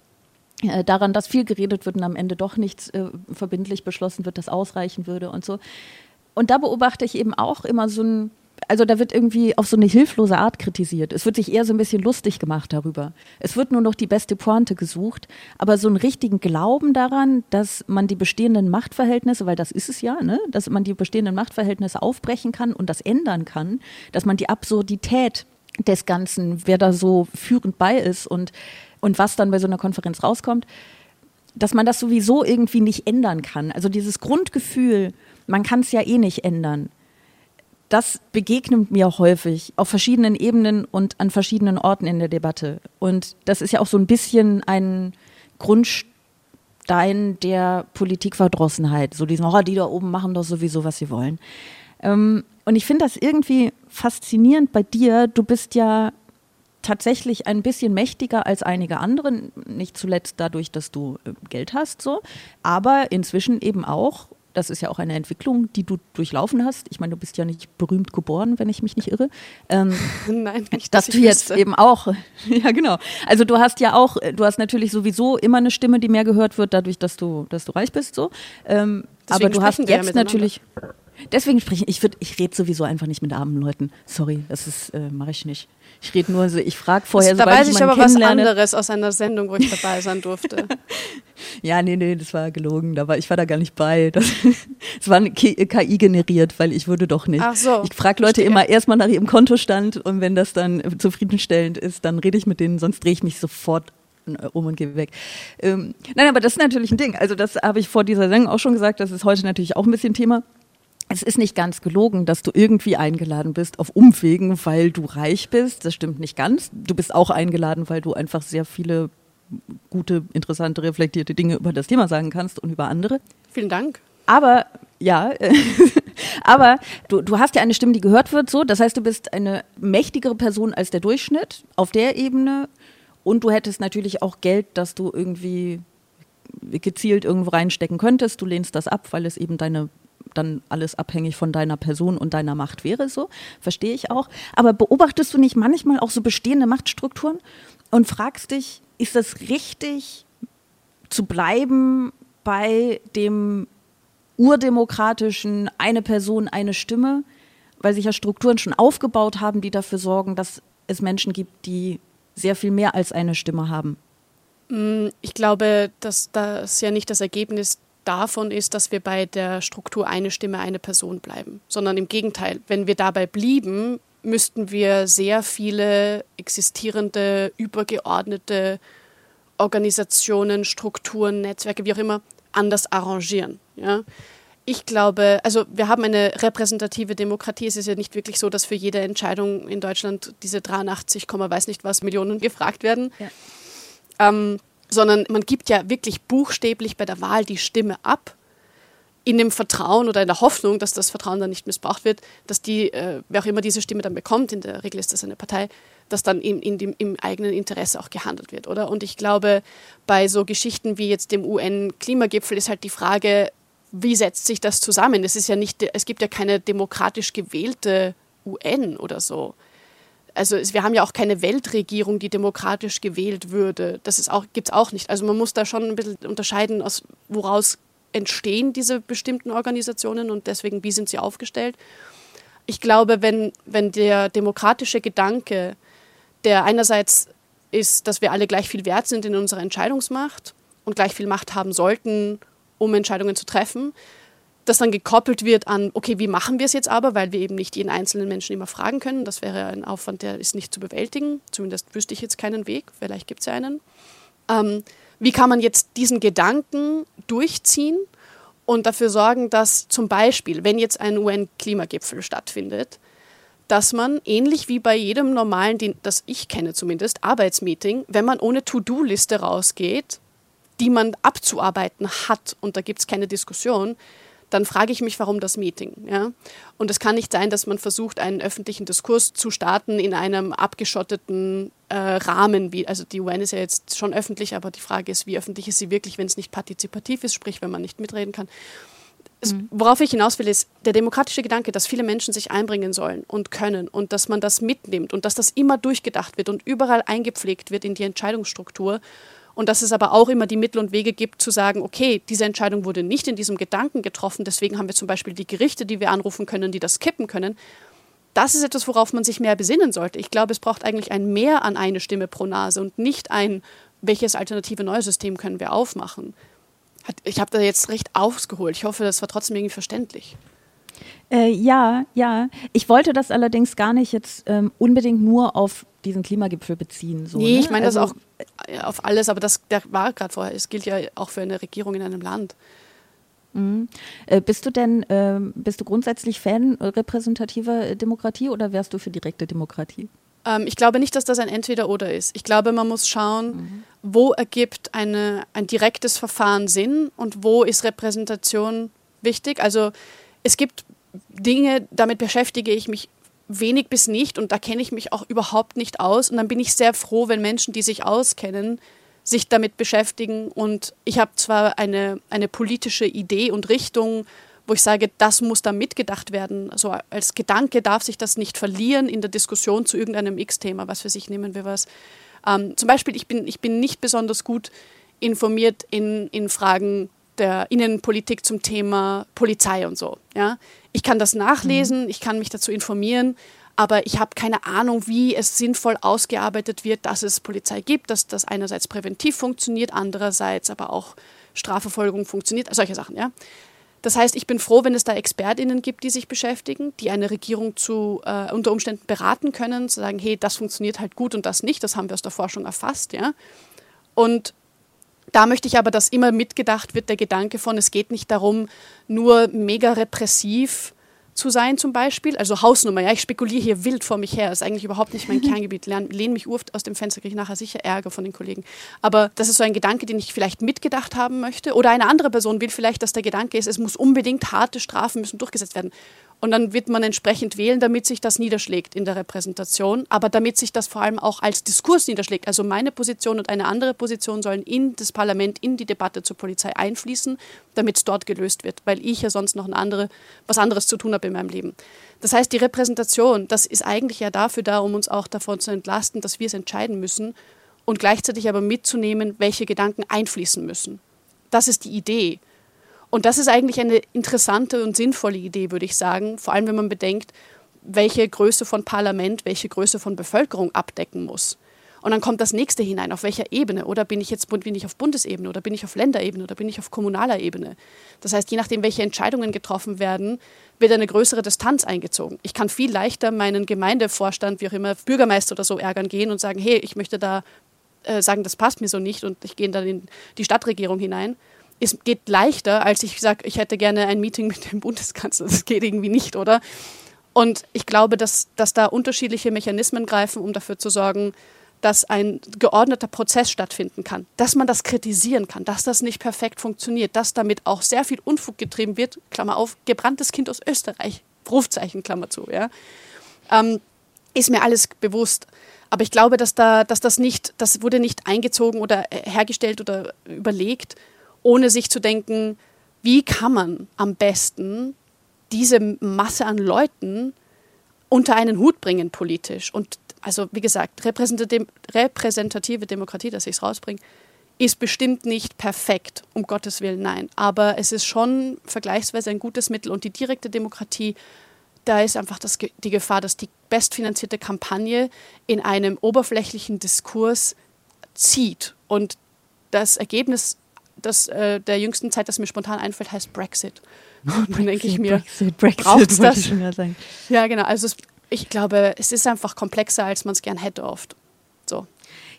Speaker 3: Äh, daran, dass viel geredet wird und am Ende doch nichts äh, verbindlich beschlossen wird, das ausreichen würde und so. Und da beobachte ich eben auch immer so ein, also da wird irgendwie auf so eine hilflose Art kritisiert. Es wird sich eher so ein bisschen lustig gemacht darüber. Es wird nur noch die beste Pointe gesucht, aber so einen richtigen Glauben daran, dass man die bestehenden Machtverhältnisse, weil das ist es ja, ne, dass man die bestehenden Machtverhältnisse aufbrechen kann und das ändern kann, dass man die Absurdität des Ganzen, wer da so führend bei ist und und was dann bei so einer Konferenz rauskommt, dass man das sowieso irgendwie nicht ändern kann. Also dieses Grundgefühl, man kann es ja eh nicht ändern. Das begegnet mir häufig auf verschiedenen Ebenen und an verschiedenen Orten in der Debatte. Und das ist ja auch so ein bisschen ein Grundstein der Politikverdrossenheit. So diesen, oh, die da oben machen doch sowieso, was sie wollen. Ähm, und ich finde das irgendwie faszinierend bei dir. Du bist ja tatsächlich ein bisschen mächtiger als einige andere, nicht zuletzt dadurch, dass du äh, Geld hast, so, aber inzwischen eben auch das ist ja auch eine Entwicklung, die du durchlaufen hast. Ich meine, du bist ja nicht berühmt geboren, wenn ich mich nicht irre. Ähm, <laughs>
Speaker 2: Nein, nicht,
Speaker 3: dass, dass du jetzt eben auch, <laughs> ja genau. Also du hast ja auch, du hast natürlich sowieso immer eine Stimme, die mehr gehört wird, dadurch, dass du, dass du reich bist, so. Ähm, aber du hast jetzt natürlich. Deswegen spreche ich, ich, würd, ich rede sowieso einfach nicht mit armen Leuten. Sorry, das ist, äh, mache ich nicht. Ich rede nur so, ich frage vorher,
Speaker 2: so, Da weiß ich, ich aber was anderes aus einer Sendung, wo ich dabei sein durfte. <laughs>
Speaker 3: ja, nee, nee, das war gelogen. Da war, ich war da gar nicht bei. Das, <laughs> das war KI generiert, weil ich würde doch nicht.
Speaker 2: Ach so.
Speaker 3: Ich frage Leute verstehe. immer erstmal nach ihrem Kontostand und wenn das dann zufriedenstellend ist, dann rede ich mit denen, sonst drehe ich mich sofort um und gehe weg. Ähm, nein, aber das ist natürlich ein Ding. Also das habe ich vor dieser Sendung auch schon gesagt, das ist heute natürlich auch ein bisschen Thema es ist nicht ganz gelogen, dass du irgendwie eingeladen bist auf Umwegen, weil du reich bist. Das stimmt nicht ganz. Du bist auch eingeladen, weil du einfach sehr viele gute, interessante, reflektierte Dinge über das Thema sagen kannst und über andere.
Speaker 2: Vielen Dank.
Speaker 3: Aber ja, <laughs> aber du, du hast ja eine Stimme, die gehört wird, so. Das heißt, du bist eine mächtigere Person als der Durchschnitt auf der Ebene. Und du hättest natürlich auch Geld, das du irgendwie gezielt irgendwo reinstecken könntest. Du lehnst das ab, weil es eben deine dann alles abhängig von deiner Person und deiner Macht wäre, so, verstehe ich auch. Aber beobachtest du nicht manchmal auch so bestehende Machtstrukturen und fragst dich, ist das richtig zu bleiben bei dem urdemokratischen eine Person, eine Stimme, weil sich ja Strukturen schon aufgebaut haben, die dafür sorgen, dass es Menschen gibt, die sehr viel mehr als eine Stimme haben?
Speaker 2: Mm, ich glaube, dass das ja nicht das Ergebnis davon ist, dass wir bei der Struktur eine Stimme, eine Person bleiben, sondern im Gegenteil, wenn wir dabei blieben, müssten wir sehr viele existierende, übergeordnete Organisationen, Strukturen, Netzwerke, wie auch immer, anders arrangieren. Ja? Ich glaube, also wir haben eine repräsentative Demokratie. Es ist ja nicht wirklich so, dass für jede Entscheidung in Deutschland diese 83, weiß nicht was Millionen gefragt werden. Ja. Ähm, sondern man gibt ja wirklich buchstäblich bei der Wahl die Stimme ab, in dem Vertrauen oder in der Hoffnung, dass das Vertrauen dann nicht missbraucht wird, dass die, äh, wer auch immer diese Stimme dann bekommt, in der Regel ist das eine Partei, dass dann in, in dem, im eigenen Interesse auch gehandelt wird, oder? Und ich glaube, bei so Geschichten wie jetzt dem UN-Klimagipfel ist halt die Frage, wie setzt sich das zusammen? Es ist ja nicht, es gibt ja keine demokratisch gewählte UN oder so also es, wir haben ja auch keine Weltregierung, die demokratisch gewählt würde. Das auch, gibt es auch nicht. Also man muss da schon ein bisschen unterscheiden, aus woraus entstehen diese bestimmten Organisationen und deswegen, wie sind sie aufgestellt. Ich glaube, wenn, wenn der demokratische Gedanke, der einerseits ist, dass wir alle gleich viel wert sind in unserer Entscheidungsmacht und gleich viel Macht haben sollten, um Entscheidungen zu treffen, das dann gekoppelt wird an, okay, wie machen wir es jetzt aber, weil wir eben nicht jeden einzelnen Menschen immer fragen können. Das wäre ein Aufwand, der ist nicht zu bewältigen. Zumindest wüsste ich jetzt keinen Weg. Vielleicht gibt es ja einen. Ähm, wie kann man jetzt diesen Gedanken durchziehen und dafür sorgen, dass zum Beispiel, wenn jetzt ein UN-Klimagipfel stattfindet, dass man ähnlich wie bei jedem normalen, das ich kenne zumindest, Arbeitsmeeting, wenn man ohne To-Do-Liste rausgeht, die man abzuarbeiten hat, und da gibt es keine Diskussion, dann frage ich mich, warum das Meeting. Ja? Und es kann nicht sein, dass man versucht, einen öffentlichen Diskurs zu starten in einem abgeschotteten äh, Rahmen. Wie, also die UN ist ja jetzt schon öffentlich, aber die Frage ist, wie öffentlich ist sie wirklich, wenn es nicht partizipativ ist, sprich, wenn man nicht mitreden kann. Es, mhm. worauf ich hinaus will, ist der demokratische Gedanke, dass viele Menschen sich einbringen sollen und können und dass man das mitnimmt und dass das immer durchgedacht wird und überall eingepflegt wird in die Entscheidungsstruktur und dass es aber auch immer die Mittel und Wege gibt, zu sagen, okay, diese Entscheidung wurde nicht in diesem Gedanken getroffen, deswegen haben wir zum Beispiel die Gerichte, die wir anrufen können, die das kippen können. Das ist etwas, worauf man sich mehr besinnen sollte. Ich glaube, es braucht eigentlich ein Mehr an eine Stimme pro Nase und nicht ein, welches alternative neue System können wir aufmachen. Ich habe da jetzt recht ausgeholt. Ich hoffe, das war trotzdem irgendwie verständlich.
Speaker 3: Äh, ja, ja. Ich wollte das allerdings gar nicht jetzt ähm, unbedingt nur auf diesen Klimagipfel beziehen. So,
Speaker 2: nee,
Speaker 3: ne?
Speaker 2: ich meine also, das auch äh, auf alles, aber das der war gerade vorher. Es gilt ja auch für eine Regierung in einem Land.
Speaker 3: Mhm. Äh, bist du denn, äh, bist du grundsätzlich Fan repräsentativer Demokratie oder wärst du für direkte Demokratie?
Speaker 2: Ähm, ich glaube nicht, dass das ein Entweder-Oder ist. Ich glaube, man muss schauen, mhm. wo ergibt eine, ein direktes Verfahren Sinn und wo ist Repräsentation wichtig. Also es gibt Dinge, damit beschäftige ich mich wenig bis nicht und da kenne ich mich auch überhaupt nicht aus. Und dann bin ich sehr froh, wenn Menschen, die sich auskennen, sich damit beschäftigen. Und ich habe zwar eine, eine politische Idee und Richtung, wo ich sage, das muss da mitgedacht werden. Also als Gedanke darf sich das nicht verlieren in der Diskussion zu irgendeinem X-Thema, was für sich nehmen wir was. Ähm, zum Beispiel, ich bin, ich bin nicht besonders gut informiert in, in Fragen der Innenpolitik zum Thema Polizei und so. Ja? Ich kann das nachlesen, mhm. ich kann mich dazu informieren, aber ich habe keine Ahnung, wie es sinnvoll ausgearbeitet wird, dass es Polizei gibt, dass das einerseits präventiv funktioniert, andererseits aber auch Strafverfolgung funktioniert, solche Sachen. Ja? Das heißt, ich bin froh, wenn es da ExpertInnen gibt, die sich beschäftigen, die eine Regierung zu, äh, unter Umständen beraten können, zu sagen, hey, das funktioniert halt gut und das nicht, das haben wir aus der Forschung erfasst. Ja? Und da möchte ich aber, dass immer mitgedacht wird, der Gedanke von, es geht nicht darum, nur mega repressiv zu sein zum Beispiel. Also Hausnummer, ja, ich spekuliere hier wild vor mich her, das ist eigentlich überhaupt nicht mein <laughs> Kerngebiet. Lehne mich oft aus dem Fenster, kriege ich nachher sicher Ärger von den Kollegen. Aber das ist so ein Gedanke, den ich vielleicht mitgedacht haben möchte. Oder eine andere Person will vielleicht, dass der Gedanke ist, es muss unbedingt harte Strafen müssen durchgesetzt werden. Und dann wird man entsprechend wählen, damit sich das niederschlägt in der Repräsentation, aber damit sich das vor allem auch als Diskurs niederschlägt. Also meine Position und eine andere Position sollen in das Parlament, in die Debatte zur Polizei einfließen, damit es dort gelöst wird, weil ich ja sonst noch ein andere, was anderes zu tun habe in meinem Leben. Das heißt, die Repräsentation, das ist eigentlich ja dafür da, um uns auch davon zu entlasten, dass wir es entscheiden müssen und gleichzeitig aber mitzunehmen, welche Gedanken einfließen müssen. Das ist die Idee. Und das ist eigentlich eine interessante und sinnvolle Idee, würde ich sagen, vor allem wenn man bedenkt, welche Größe von Parlament, welche Größe von Bevölkerung abdecken muss. Und dann kommt das nächste hinein, auf welcher Ebene? Oder bin ich jetzt bin ich auf Bundesebene oder bin ich auf Länderebene oder bin ich auf kommunaler Ebene? Das heißt, je nachdem, welche Entscheidungen getroffen werden, wird eine größere Distanz eingezogen. Ich kann viel leichter meinen Gemeindevorstand, wie auch immer, Bürgermeister oder so ärgern gehen und sagen, hey, ich möchte da äh, sagen, das passt mir so nicht und ich gehe dann in die Stadtregierung hinein es geht leichter, als ich sage, ich hätte gerne ein Meeting mit dem Bundeskanzler. Das geht irgendwie nicht, oder? Und ich glaube, dass, dass da unterschiedliche Mechanismen greifen, um dafür zu sorgen, dass ein geordneter Prozess stattfinden kann, dass man das kritisieren kann, dass das nicht perfekt funktioniert, dass damit auch sehr viel Unfug getrieben wird, Klammer auf, gebranntes Kind aus Österreich, Rufzeichen, Klammer zu, ja. Ähm, ist mir alles bewusst. Aber ich glaube, dass, da, dass das nicht, das wurde nicht eingezogen oder hergestellt oder überlegt, ohne sich zu denken, wie kann man am besten diese Masse an Leuten unter einen Hut bringen politisch. Und also wie gesagt, repräsentative Demokratie, dass ich es rausbringe, ist bestimmt nicht perfekt, um Gottes Willen, nein. Aber es ist schon vergleichsweise ein gutes Mittel. Und die direkte Demokratie, da ist einfach das, die Gefahr, dass die bestfinanzierte Kampagne in einem oberflächlichen Diskurs zieht. Und das Ergebnis das, äh, der jüngsten Zeit, das mir spontan einfällt, heißt Brexit. <laughs> Und dann denke ich mir, braucht es das? Ja, genau. Also es, ich glaube, es ist einfach komplexer, als man es gern hätte oft. So.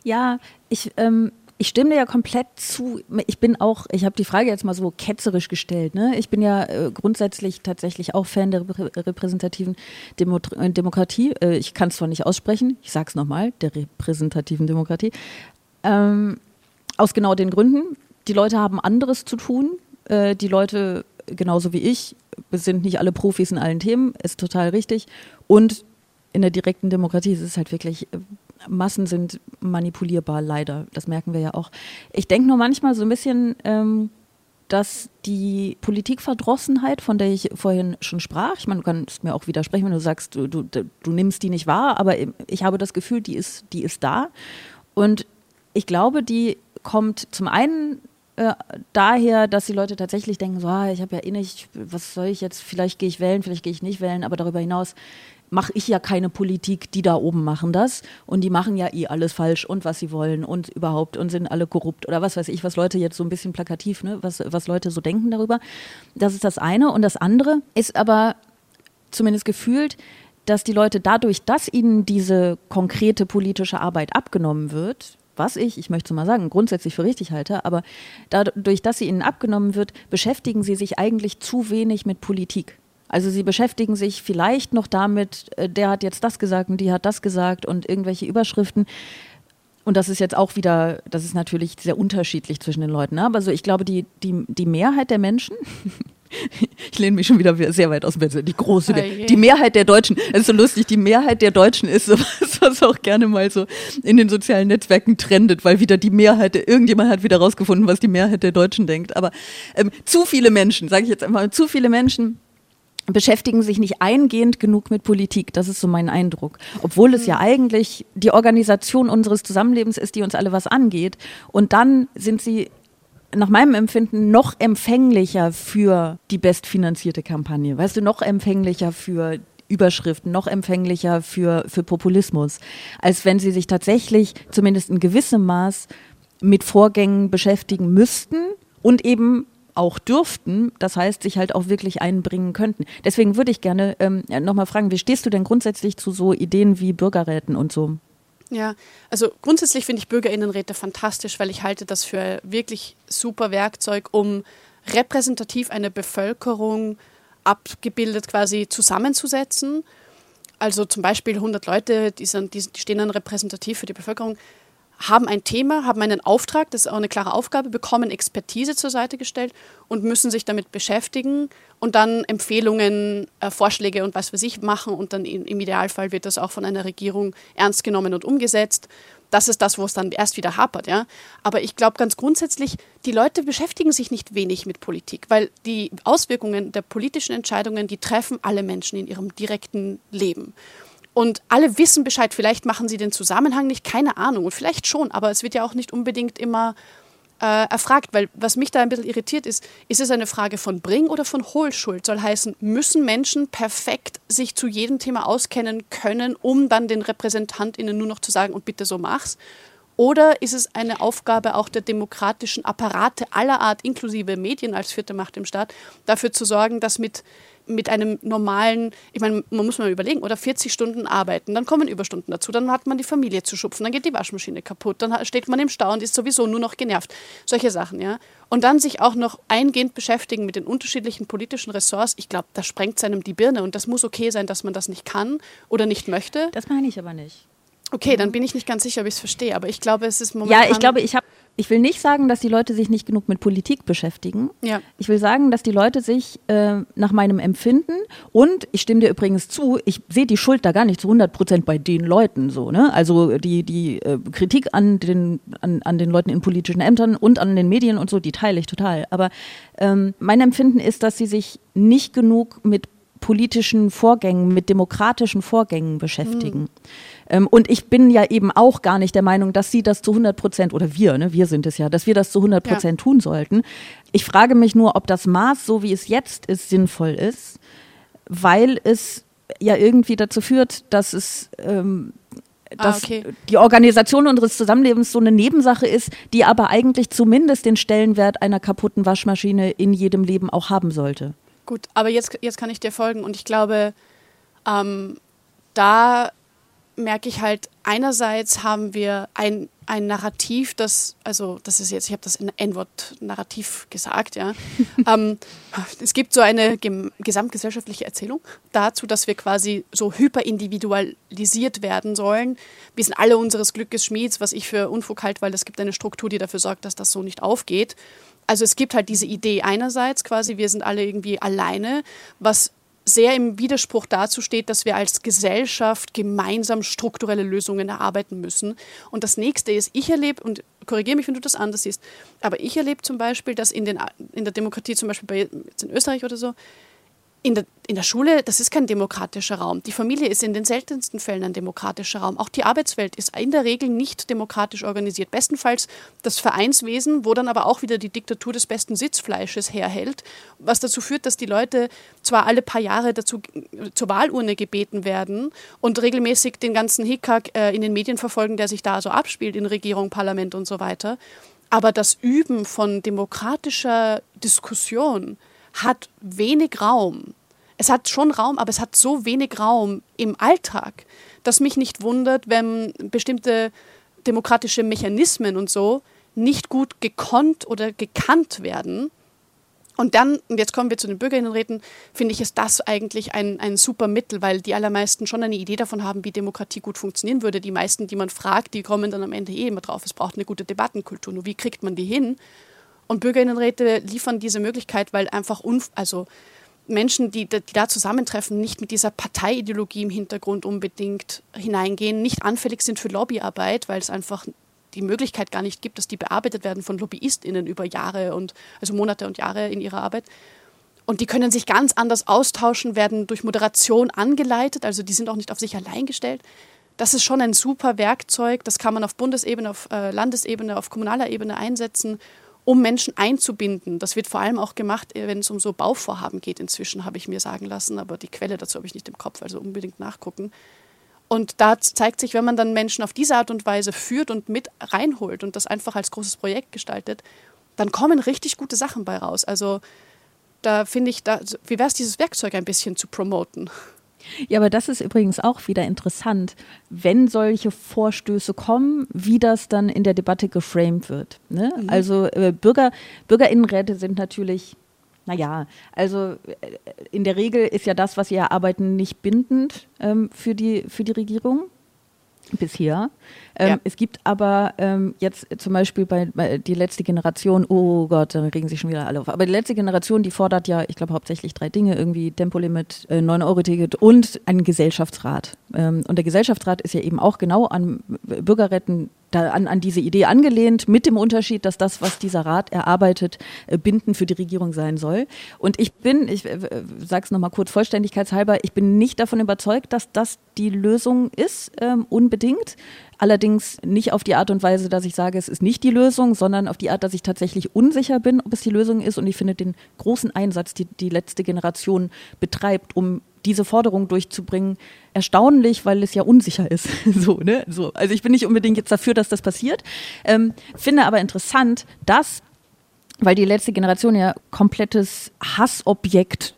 Speaker 3: Ja, ich, ähm, ich stimme dir ja komplett zu. Ich bin auch, ich habe die Frage jetzt mal so ketzerisch gestellt. Ne? Ich bin ja äh, grundsätzlich tatsächlich auch Fan der repräsentativen Demo äh, Demokratie. Äh, ich kann es zwar nicht aussprechen, ich sage es nochmal, der repräsentativen Demokratie. Ähm, aus genau den Gründen, die Leute haben anderes zu tun. Äh, die Leute, genauso wie ich, sind nicht alle Profis in allen Themen, ist total richtig. Und in der direkten Demokratie ist es halt wirklich, äh, Massen sind manipulierbar, leider. Das merken wir ja auch. Ich denke nur manchmal so ein bisschen, ähm, dass die Politikverdrossenheit, von der ich vorhin schon sprach, ich meine, du kannst mir auch widersprechen, wenn du sagst, du, du, du nimmst die nicht wahr, aber ich habe das Gefühl, die ist, die ist da. Und ich glaube, die kommt zum einen äh, daher, dass die Leute tatsächlich denken, so, ah, ich habe ja eh nicht, was soll ich jetzt, vielleicht gehe ich wählen, vielleicht gehe ich nicht wählen, aber darüber hinaus mache ich ja keine Politik, die da oben machen das und die machen ja eh alles falsch und was sie wollen und überhaupt und sind alle korrupt oder was weiß ich, was Leute jetzt so ein bisschen plakativ, ne, was, was Leute so denken darüber. Das ist das eine und das andere ist aber zumindest gefühlt, dass die Leute dadurch, dass ihnen diese konkrete politische Arbeit abgenommen wird, was ich, ich möchte es mal sagen, grundsätzlich für richtig halte, aber dadurch, dass sie ihnen abgenommen wird, beschäftigen sie sich eigentlich zu wenig mit Politik. Also sie beschäftigen sich vielleicht noch damit, äh, der hat jetzt das gesagt und die hat das gesagt und irgendwelche Überschriften. Und das ist jetzt auch wieder, das ist natürlich sehr unterschiedlich zwischen den Leuten. Ne? Aber so, ich glaube, die, die, die Mehrheit der Menschen, <laughs> <laughs> ich lehne mich schon wieder sehr weit aus dem Fenster. Die große, oh die Mehrheit der Deutschen, es ist so lustig, die Mehrheit der Deutschen ist <laughs> sowas, was auch gerne mal so in den sozialen Netzwerken trendet, weil wieder die Mehrheit, irgendjemand hat wieder rausgefunden, was die Mehrheit der Deutschen denkt. Aber ähm, zu viele Menschen, sage ich jetzt einfach, zu viele Menschen beschäftigen sich nicht eingehend genug mit Politik. Das ist so mein Eindruck. Obwohl es ja mhm. eigentlich die Organisation unseres Zusammenlebens ist, die uns alle was angeht. Und dann sind sie nach meinem Empfinden noch empfänglicher für die bestfinanzierte Kampagne. Weißt du, noch empfänglicher für Überschriften, noch empfänglicher für, für Populismus, als wenn sie sich tatsächlich zumindest in gewissem Maß mit Vorgängen beschäftigen müssten und eben auch dürften, das heißt, sich halt auch wirklich einbringen könnten. Deswegen würde ich gerne ähm, nochmal fragen, wie stehst du denn grundsätzlich zu so Ideen wie Bürgerräten und so?
Speaker 2: Ja, also grundsätzlich finde ich Bürgerinnenräte fantastisch, weil ich halte das für wirklich super Werkzeug, um repräsentativ eine Bevölkerung abgebildet quasi zusammenzusetzen. Also zum Beispiel 100 Leute, die, sind, die stehen dann repräsentativ für die Bevölkerung haben ein Thema, haben einen Auftrag, das ist auch eine klare Aufgabe, bekommen Expertise zur Seite gestellt und müssen sich damit beschäftigen und dann Empfehlungen, äh, Vorschläge und was für sich machen und dann im Idealfall wird das auch von einer Regierung ernst genommen und umgesetzt. Das ist das, wo es dann erst wieder hapert, ja. Aber ich glaube ganz grundsätzlich, die Leute beschäftigen sich nicht wenig mit Politik, weil die Auswirkungen der politischen Entscheidungen, die treffen alle Menschen in ihrem direkten Leben. Und alle wissen Bescheid. Vielleicht machen sie den Zusammenhang nicht, keine Ahnung. Und vielleicht schon, aber es wird ja auch nicht unbedingt immer äh, erfragt, weil was mich da ein bisschen irritiert ist, ist es eine Frage von Bring- oder von Hohlschuld? Soll heißen, müssen Menschen perfekt sich zu jedem Thema auskennen können, um dann den RepräsentantInnen nur noch zu sagen, und bitte so mach's? Oder ist es eine Aufgabe auch der demokratischen Apparate aller Art, inklusive Medien als vierte Macht im Staat, dafür zu sorgen, dass mit mit einem normalen, ich meine, man muss mal überlegen, oder 40 Stunden arbeiten, dann kommen Überstunden dazu, dann hat man die Familie zu schupfen, dann geht die Waschmaschine kaputt, dann steht man im Stau und ist sowieso nur noch genervt. Solche Sachen, ja. Und dann sich auch noch eingehend beschäftigen mit den unterschiedlichen politischen Ressorts, ich glaube, das sprengt seinem die Birne und das muss okay sein, dass man das nicht kann oder nicht möchte.
Speaker 3: Das meine ich aber nicht.
Speaker 2: Okay, dann bin ich nicht ganz sicher, ob ich es verstehe, aber ich glaube, es ist momentan.
Speaker 3: Ja, ich glaube, ich habe ich will nicht sagen, dass die Leute sich nicht genug mit Politik beschäftigen. Ja. Ich will sagen, dass die Leute sich äh, nach meinem Empfinden und ich stimme dir übrigens zu, ich sehe die Schuld da gar nicht zu 100 Prozent bei den Leuten so. Ne? Also die, die äh, Kritik an den, an, an den Leuten in politischen Ämtern und an den Medien und so, die teile ich total. Aber ähm, mein Empfinden ist, dass sie sich nicht genug mit politischen Vorgängen, mit demokratischen Vorgängen beschäftigen. Mhm. Ähm, und ich bin ja eben auch gar nicht der Meinung, dass sie das zu 100 Prozent, oder wir, ne, wir sind es ja, dass wir das zu 100 Prozent ja. tun sollten. Ich frage mich nur, ob das Maß, so wie es jetzt ist, sinnvoll ist, weil es ja irgendwie dazu führt, dass es ähm, ah, dass ah, okay. die Organisation unseres Zusammenlebens so eine Nebensache ist, die aber eigentlich zumindest den Stellenwert einer kaputten Waschmaschine in jedem Leben auch haben sollte.
Speaker 2: Gut, aber jetzt, jetzt kann ich dir folgen und ich glaube, ähm, da merke ich halt, einerseits haben wir ein, ein Narrativ, das, also das ist jetzt, ich habe das N-Wort Narrativ gesagt, ja. <laughs> ähm, es gibt so eine gesamtgesellschaftliche Erzählung dazu, dass wir quasi so hyperindividualisiert werden sollen. Wir sind alle unseres Glückes Schmieds, was ich für Unfug halte, weil es gibt eine Struktur, die dafür sorgt, dass das so nicht aufgeht. Also es gibt halt diese Idee einerseits quasi, wir sind alle irgendwie alleine, was sehr im Widerspruch dazu steht, dass wir als Gesellschaft gemeinsam strukturelle Lösungen erarbeiten müssen. Und das nächste ist, ich erlebe, und korrigiere mich, wenn du das anders siehst, aber ich erlebe zum Beispiel, dass in, den, in der Demokratie, zum Beispiel bei, in Österreich oder so, in der, in der Schule, das ist kein demokratischer Raum. Die Familie ist in den seltensten Fällen ein demokratischer Raum. Auch die Arbeitswelt ist in der Regel nicht demokratisch organisiert. Bestenfalls das Vereinswesen, wo dann aber auch wieder die Diktatur des besten Sitzfleisches herhält, was dazu führt, dass die Leute zwar alle paar Jahre dazu zur Wahlurne gebeten werden und regelmäßig den ganzen Hickhack äh, in den Medien verfolgen, der sich da so abspielt in Regierung, Parlament und so weiter. Aber das Üben von demokratischer Diskussion, hat wenig Raum. Es hat schon Raum, aber es hat so wenig Raum im Alltag, dass mich nicht wundert, wenn bestimmte demokratische Mechanismen und so nicht gut gekonnt oder gekannt werden. Und dann, und jetzt kommen wir zu den Bürgerinnenräten, finde ich, ist das eigentlich ein, ein super Mittel, weil die allermeisten schon eine Idee davon haben, wie Demokratie gut funktionieren würde. Die meisten, die man fragt, die kommen dann am Ende eh immer drauf, es braucht eine gute Debattenkultur. Nur wie kriegt man die hin? Und Bürgerinnenräte liefern diese Möglichkeit, weil einfach also Menschen, die, die da zusammentreffen, nicht mit dieser Parteiideologie im Hintergrund unbedingt hineingehen, nicht anfällig sind für Lobbyarbeit, weil es einfach die Möglichkeit gar nicht gibt, dass die bearbeitet werden von LobbyistInnen über Jahre und also Monate und Jahre in ihrer Arbt. Und die können sich ganz anders austauschen, werden durch Moderation angeleitet, also die sind auch nicht auf sich allein gestellt. Das ist schon ein super Werkzeug, das kann man auf Bundesebene, auf äh, Landesebene, auf kommunaler Ebene einsetzen, um Menschen einzubinden. Das wird vor allem auch gemacht, äh, wenn es um so Bauvorhaben geht. Inzwischen habe ich mir sagen lassen, aber die Quelle dazu habe ich nicht im Kopf, also unbedingt nachgucken. Und da zeigt sich, wenn man dann Menschen auf diese Art und Weise führt und mit reinholt und das einfach als großes Projekt gestaltet, dann kommen richtig gute Sachen bei raus. Also da finde ich, da, wie wäre es, dieses Werkzeug ein bisschen zu promoten?
Speaker 3: Ja, aber das ist übrigens auch wieder interessant, wenn solche Vorstöße kommen, wie das dann in der Debatte geframed wird. Ne? Mhm. Also äh, Bürger, Bürgerinnenräte sind natürlich naja, also äh, in der Regel ist ja das, was sie erarbeiten, nicht bindend ähm, für, die, für die Regierung bisher. Ähm, ja. Es gibt aber ähm, jetzt zum Beispiel bei, bei, die letzte Generation, oh Gott, da regen sich schon wieder alle auf. Aber die letzte Generation, die fordert ja, ich glaube, hauptsächlich drei Dinge, irgendwie Tempolimit, äh, 9-Euro-Ticket und einen Gesellschaftsrat. Ähm, und der Gesellschaftsrat ist ja eben auch genau an Bürgerretten da an, an diese Idee angelehnt, mit dem Unterschied, dass das, was dieser Rat erarbeitet, äh, bindend für die Regierung sein soll. Und ich bin, ich äh, sage es nochmal kurz vollständigkeitshalber, ich bin nicht davon überzeugt, dass das die Lösung ist, ähm, unbedingt. Allerdings nicht auf die Art und Weise, dass ich sage, es ist nicht die Lösung, sondern auf die Art, dass ich tatsächlich unsicher bin, ob es die Lösung ist. Und ich finde den großen Einsatz, die die letzte Generation betreibt, um diese Forderung durchzubringen, erstaunlich, weil es ja unsicher ist. <laughs> so, ne? so. Also ich bin nicht unbedingt jetzt dafür, dass das passiert, ähm, finde aber interessant, dass, weil die letzte Generation ja komplettes Hassobjekt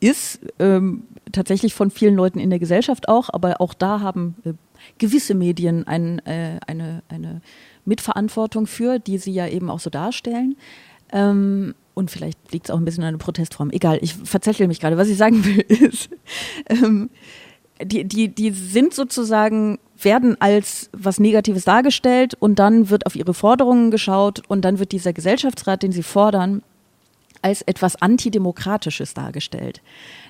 Speaker 3: ist, ähm, tatsächlich von vielen Leuten in der Gesellschaft auch, aber auch da haben äh, gewisse Medien ein, äh, eine, eine Mitverantwortung für, die sie ja eben auch so darstellen. Ähm, und vielleicht liegt es auch ein bisschen an der Protestform. Egal, ich verzettel mich gerade. Was ich sagen will, <laughs> ist, ähm, die, die, die sind sozusagen, werden als was Negatives dargestellt und dann wird auf ihre Forderungen geschaut und dann wird dieser Gesellschaftsrat, den sie fordern, als etwas Antidemokratisches dargestellt.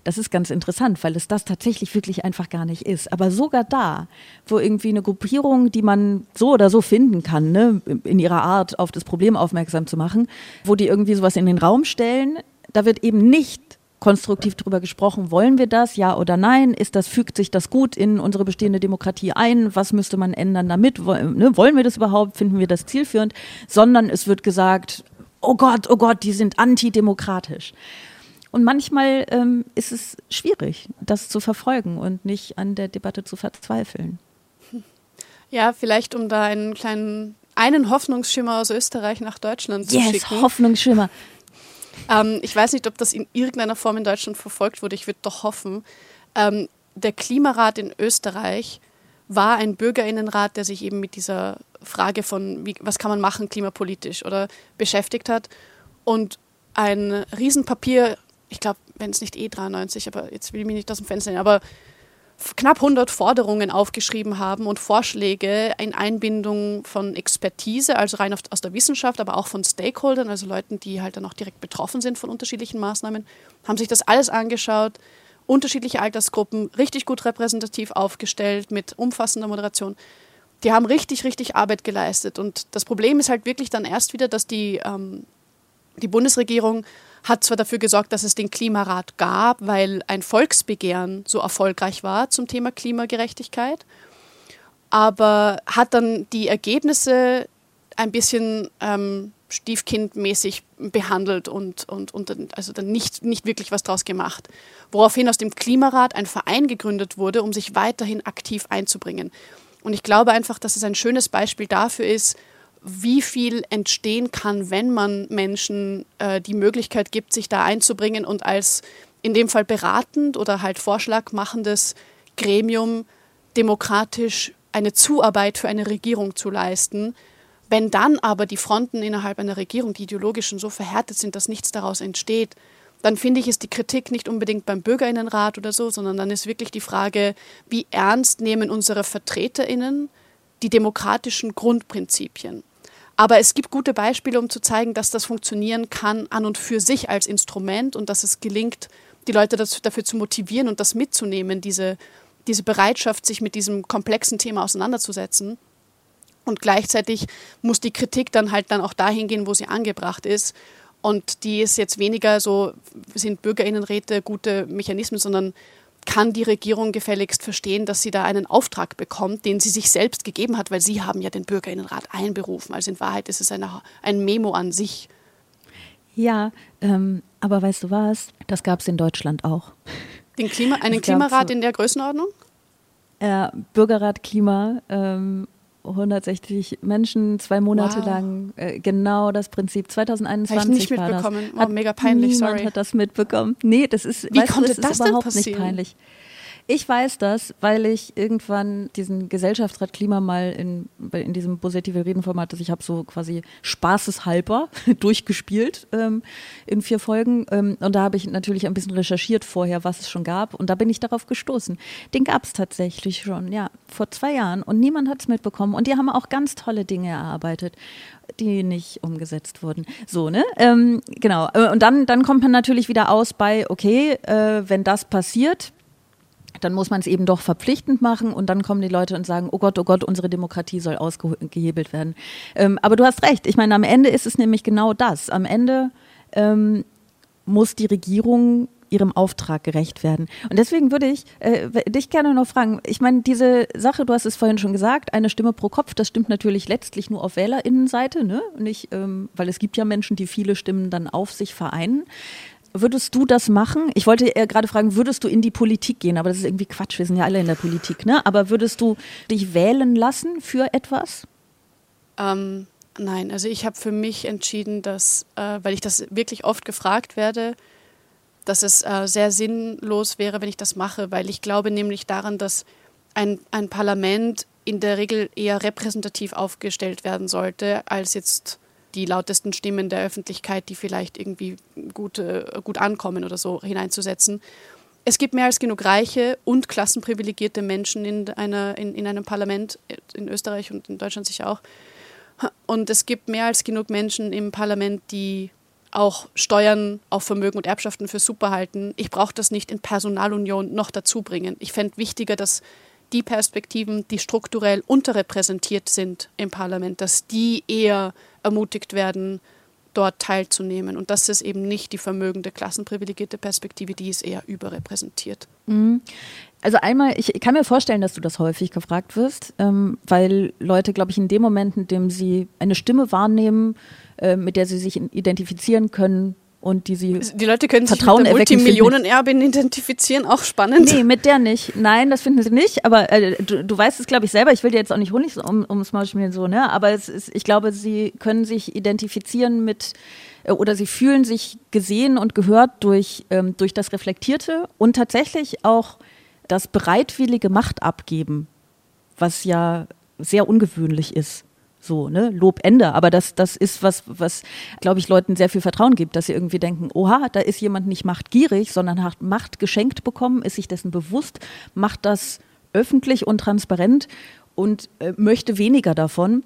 Speaker 3: Das ist ganz interessant, weil es das tatsächlich wirklich einfach gar nicht ist. Aber sogar da, wo irgendwie eine Gruppierung, die man so oder so finden kann, ne, in ihrer Art auf das Problem aufmerksam zu machen, wo die irgendwie sowas in den Raum stellen, da wird eben nicht konstruktiv darüber gesprochen, wollen wir das, ja oder nein? Ist das, fügt sich das gut in unsere bestehende Demokratie ein? Was müsste man ändern damit? Ne, wollen wir das überhaupt? Finden wir das zielführend? Sondern es wird gesagt, oh Gott, oh Gott, die sind antidemokratisch. Und manchmal ähm, ist es schwierig, das zu verfolgen und nicht an der Debatte zu verzweifeln.
Speaker 2: Ja, vielleicht um da einen kleinen, einen Hoffnungsschimmer aus Österreich nach Deutschland zu
Speaker 3: yes,
Speaker 2: schicken.
Speaker 3: Hoffnungsschimmer.
Speaker 2: Ähm, ich weiß nicht, ob das in irgendeiner Form in Deutschland verfolgt wurde. Ich würde doch hoffen. Ähm, der Klimarat in Österreich war ein Bürgerinnenrat, der sich eben mit dieser Frage von, wie, was kann man machen klimapolitisch oder beschäftigt hat. Und ein Riesenpapier, ich glaube, wenn es nicht E93, aber jetzt will ich mich nicht aus dem Fenster nehmen, aber knapp 100 Forderungen aufgeschrieben haben und Vorschläge in Einbindung von Expertise, also rein aus der Wissenschaft, aber auch von Stakeholdern, also Leuten, die halt dann auch direkt betroffen sind von unterschiedlichen Maßnahmen, haben sich das alles angeschaut, unterschiedliche Altersgruppen, richtig gut repräsentativ aufgestellt mit umfassender Moderation die haben richtig, richtig Arbeit geleistet. Und das Problem ist halt wirklich dann erst wieder, dass die, ähm, die Bundesregierung hat zwar dafür gesorgt, dass es den Klimarat gab, weil ein Volksbegehren so erfolgreich war zum Thema Klimagerechtigkeit, aber hat dann die Ergebnisse ein bisschen ähm, stiefkindmäßig behandelt und, und, und also dann nicht, nicht wirklich was draus gemacht. Woraufhin aus dem Klimarat ein Verein gegründet wurde, um sich weiterhin aktiv einzubringen. Und ich glaube einfach, dass es ein schönes Beispiel dafür ist, wie viel entstehen kann, wenn man Menschen äh, die Möglichkeit gibt, sich da einzubringen und als in dem Fall beratend oder halt vorschlagmachendes Gremium demokratisch eine Zuarbeit für eine Regierung zu leisten. Wenn dann aber die Fronten innerhalb einer Regierung, die ideologischen, so verhärtet sind, dass nichts daraus entsteht, dann finde ich, ist die Kritik nicht unbedingt beim Bürgerinnenrat oder so, sondern dann ist wirklich die Frage, wie ernst nehmen unsere Vertreterinnen die demokratischen Grundprinzipien. Aber es gibt gute Beispiele, um zu zeigen, dass das funktionieren kann an und für sich als Instrument und dass es gelingt, die Leute dafür zu motivieren und das mitzunehmen, diese, diese Bereitschaft, sich mit diesem komplexen Thema auseinanderzusetzen. Und gleichzeitig muss die Kritik dann halt dann auch dahin gehen, wo sie angebracht ist. Und die ist jetzt weniger so, sind Bürgerinnenräte gute Mechanismen, sondern kann die Regierung gefälligst verstehen, dass sie da einen Auftrag bekommt, den sie sich selbst gegeben hat, weil sie haben ja den Bürgerinnenrat einberufen. Also in Wahrheit ist es eine, ein Memo an sich.
Speaker 3: Ja, ähm, aber weißt du was? Das gab es in Deutschland auch.
Speaker 2: Den Klima, einen Klimarat in der Größenordnung?
Speaker 3: Äh, Bürgerrat Klima ähm, 160 Menschen, zwei Monate wow. lang, äh, genau das Prinzip. 2021
Speaker 2: Hab ich nicht
Speaker 3: war
Speaker 2: mitbekommen.
Speaker 3: das.
Speaker 2: Oh, mega peinlich,
Speaker 3: niemand
Speaker 2: sorry.
Speaker 3: hat das mitbekommen. Nee, das ist,
Speaker 2: Wie
Speaker 3: weißt
Speaker 2: konnte
Speaker 3: du, das,
Speaker 2: das
Speaker 3: ist überhaupt
Speaker 2: passieren?
Speaker 3: nicht peinlich. Ich weiß das, weil ich irgendwann diesen Gesellschaftsrat Klima mal in, in diesem positive Reden-Format, das ich habe so quasi spaßeshalber <laughs> durchgespielt ähm, in vier Folgen. Ähm, und da habe ich natürlich ein bisschen recherchiert vorher, was es schon gab. Und da bin ich darauf gestoßen. Den gab es tatsächlich schon, ja, vor zwei Jahren. Und niemand hat es mitbekommen. Und die haben auch ganz tolle Dinge erarbeitet die nicht umgesetzt wurden. So, ne? Ähm, genau. Äh, Und dann, dann kommt man natürlich wieder aus bei, okay, äh, wenn das passiert, dann muss man es eben doch verpflichtend machen und dann kommen die Leute und sagen, oh Gott, oh Gott, unsere Demokratie soll ausgehebelt werden. Ähm, aber du hast recht, ich meine, am Ende ist es nämlich genau das. Am Ende ähm, muss die Regierung ihrem Auftrag gerecht werden. Und deswegen würde ich äh, dich gerne noch fragen, ich meine, diese Sache, du hast es vorhin schon gesagt, eine Stimme pro Kopf, das stimmt natürlich letztlich nur auf Wählerinnenseite, ne? Nicht, ähm, weil es gibt ja Menschen, die viele Stimmen dann auf sich vereinen. Würdest du das machen? Ich wollte eher gerade fragen, würdest du in die Politik gehen? Aber das ist irgendwie Quatsch, wir sind ja alle in der Politik, ne? Aber würdest du dich wählen lassen für etwas?
Speaker 2: Ähm, nein, also ich habe für mich entschieden, dass, äh, weil ich das wirklich oft gefragt werde, dass es äh, sehr sinnlos wäre, wenn ich das mache, weil ich glaube nämlich daran, dass ein, ein Parlament in der Regel eher repräsentativ aufgestellt werden sollte, als jetzt die lautesten Stimmen der Öffentlichkeit, die vielleicht irgendwie gut, äh, gut ankommen oder so, hineinzusetzen. Es gibt mehr als genug reiche und klassenprivilegierte Menschen in, einer, in, in einem Parlament, in Österreich und in Deutschland sicher auch. Und es gibt mehr als genug Menschen im Parlament, die auch Steuern auf Vermögen und Erbschaften für super halten. Ich brauche das nicht in Personalunion noch dazu bringen. Ich fände wichtiger, dass die Perspektiven, die strukturell unterrepräsentiert sind im Parlament, dass die eher ermutigt werden, dort teilzunehmen. Und das ist eben nicht die vermögende, klassenprivilegierte Perspektive, die ist eher überrepräsentiert.
Speaker 3: Mhm. Also einmal, ich kann mir vorstellen, dass du das häufig gefragt wirst, ähm, weil Leute, glaube ich, in dem Moment, in dem sie eine Stimme wahrnehmen, äh, mit der sie sich identifizieren können, und die sie
Speaker 2: Die Leute können
Speaker 3: Vertrauen
Speaker 2: sich mit der Multimillionenerbin identifizieren, auch spannend.
Speaker 3: Nee, mit der nicht. Nein, das finden sie nicht. Aber äh, du, du weißt es, glaube ich, selber. Ich will dir jetzt auch nicht Honig um, ums Maul schmieren, so, ne? Aber es ist, ich glaube, sie können sich identifizieren mit äh, oder sie fühlen sich gesehen und gehört durch, ähm, durch das Reflektierte und tatsächlich auch das bereitwillige Macht abgeben, was ja sehr ungewöhnlich ist. So, ne? Lob, Ende. Aber das, das ist was, was, glaube ich, Leuten sehr viel Vertrauen gibt, dass sie irgendwie denken, oha, da ist jemand nicht machtgierig, sondern hat Macht geschenkt bekommen, ist sich dessen bewusst, macht das öffentlich und transparent und äh, möchte weniger davon.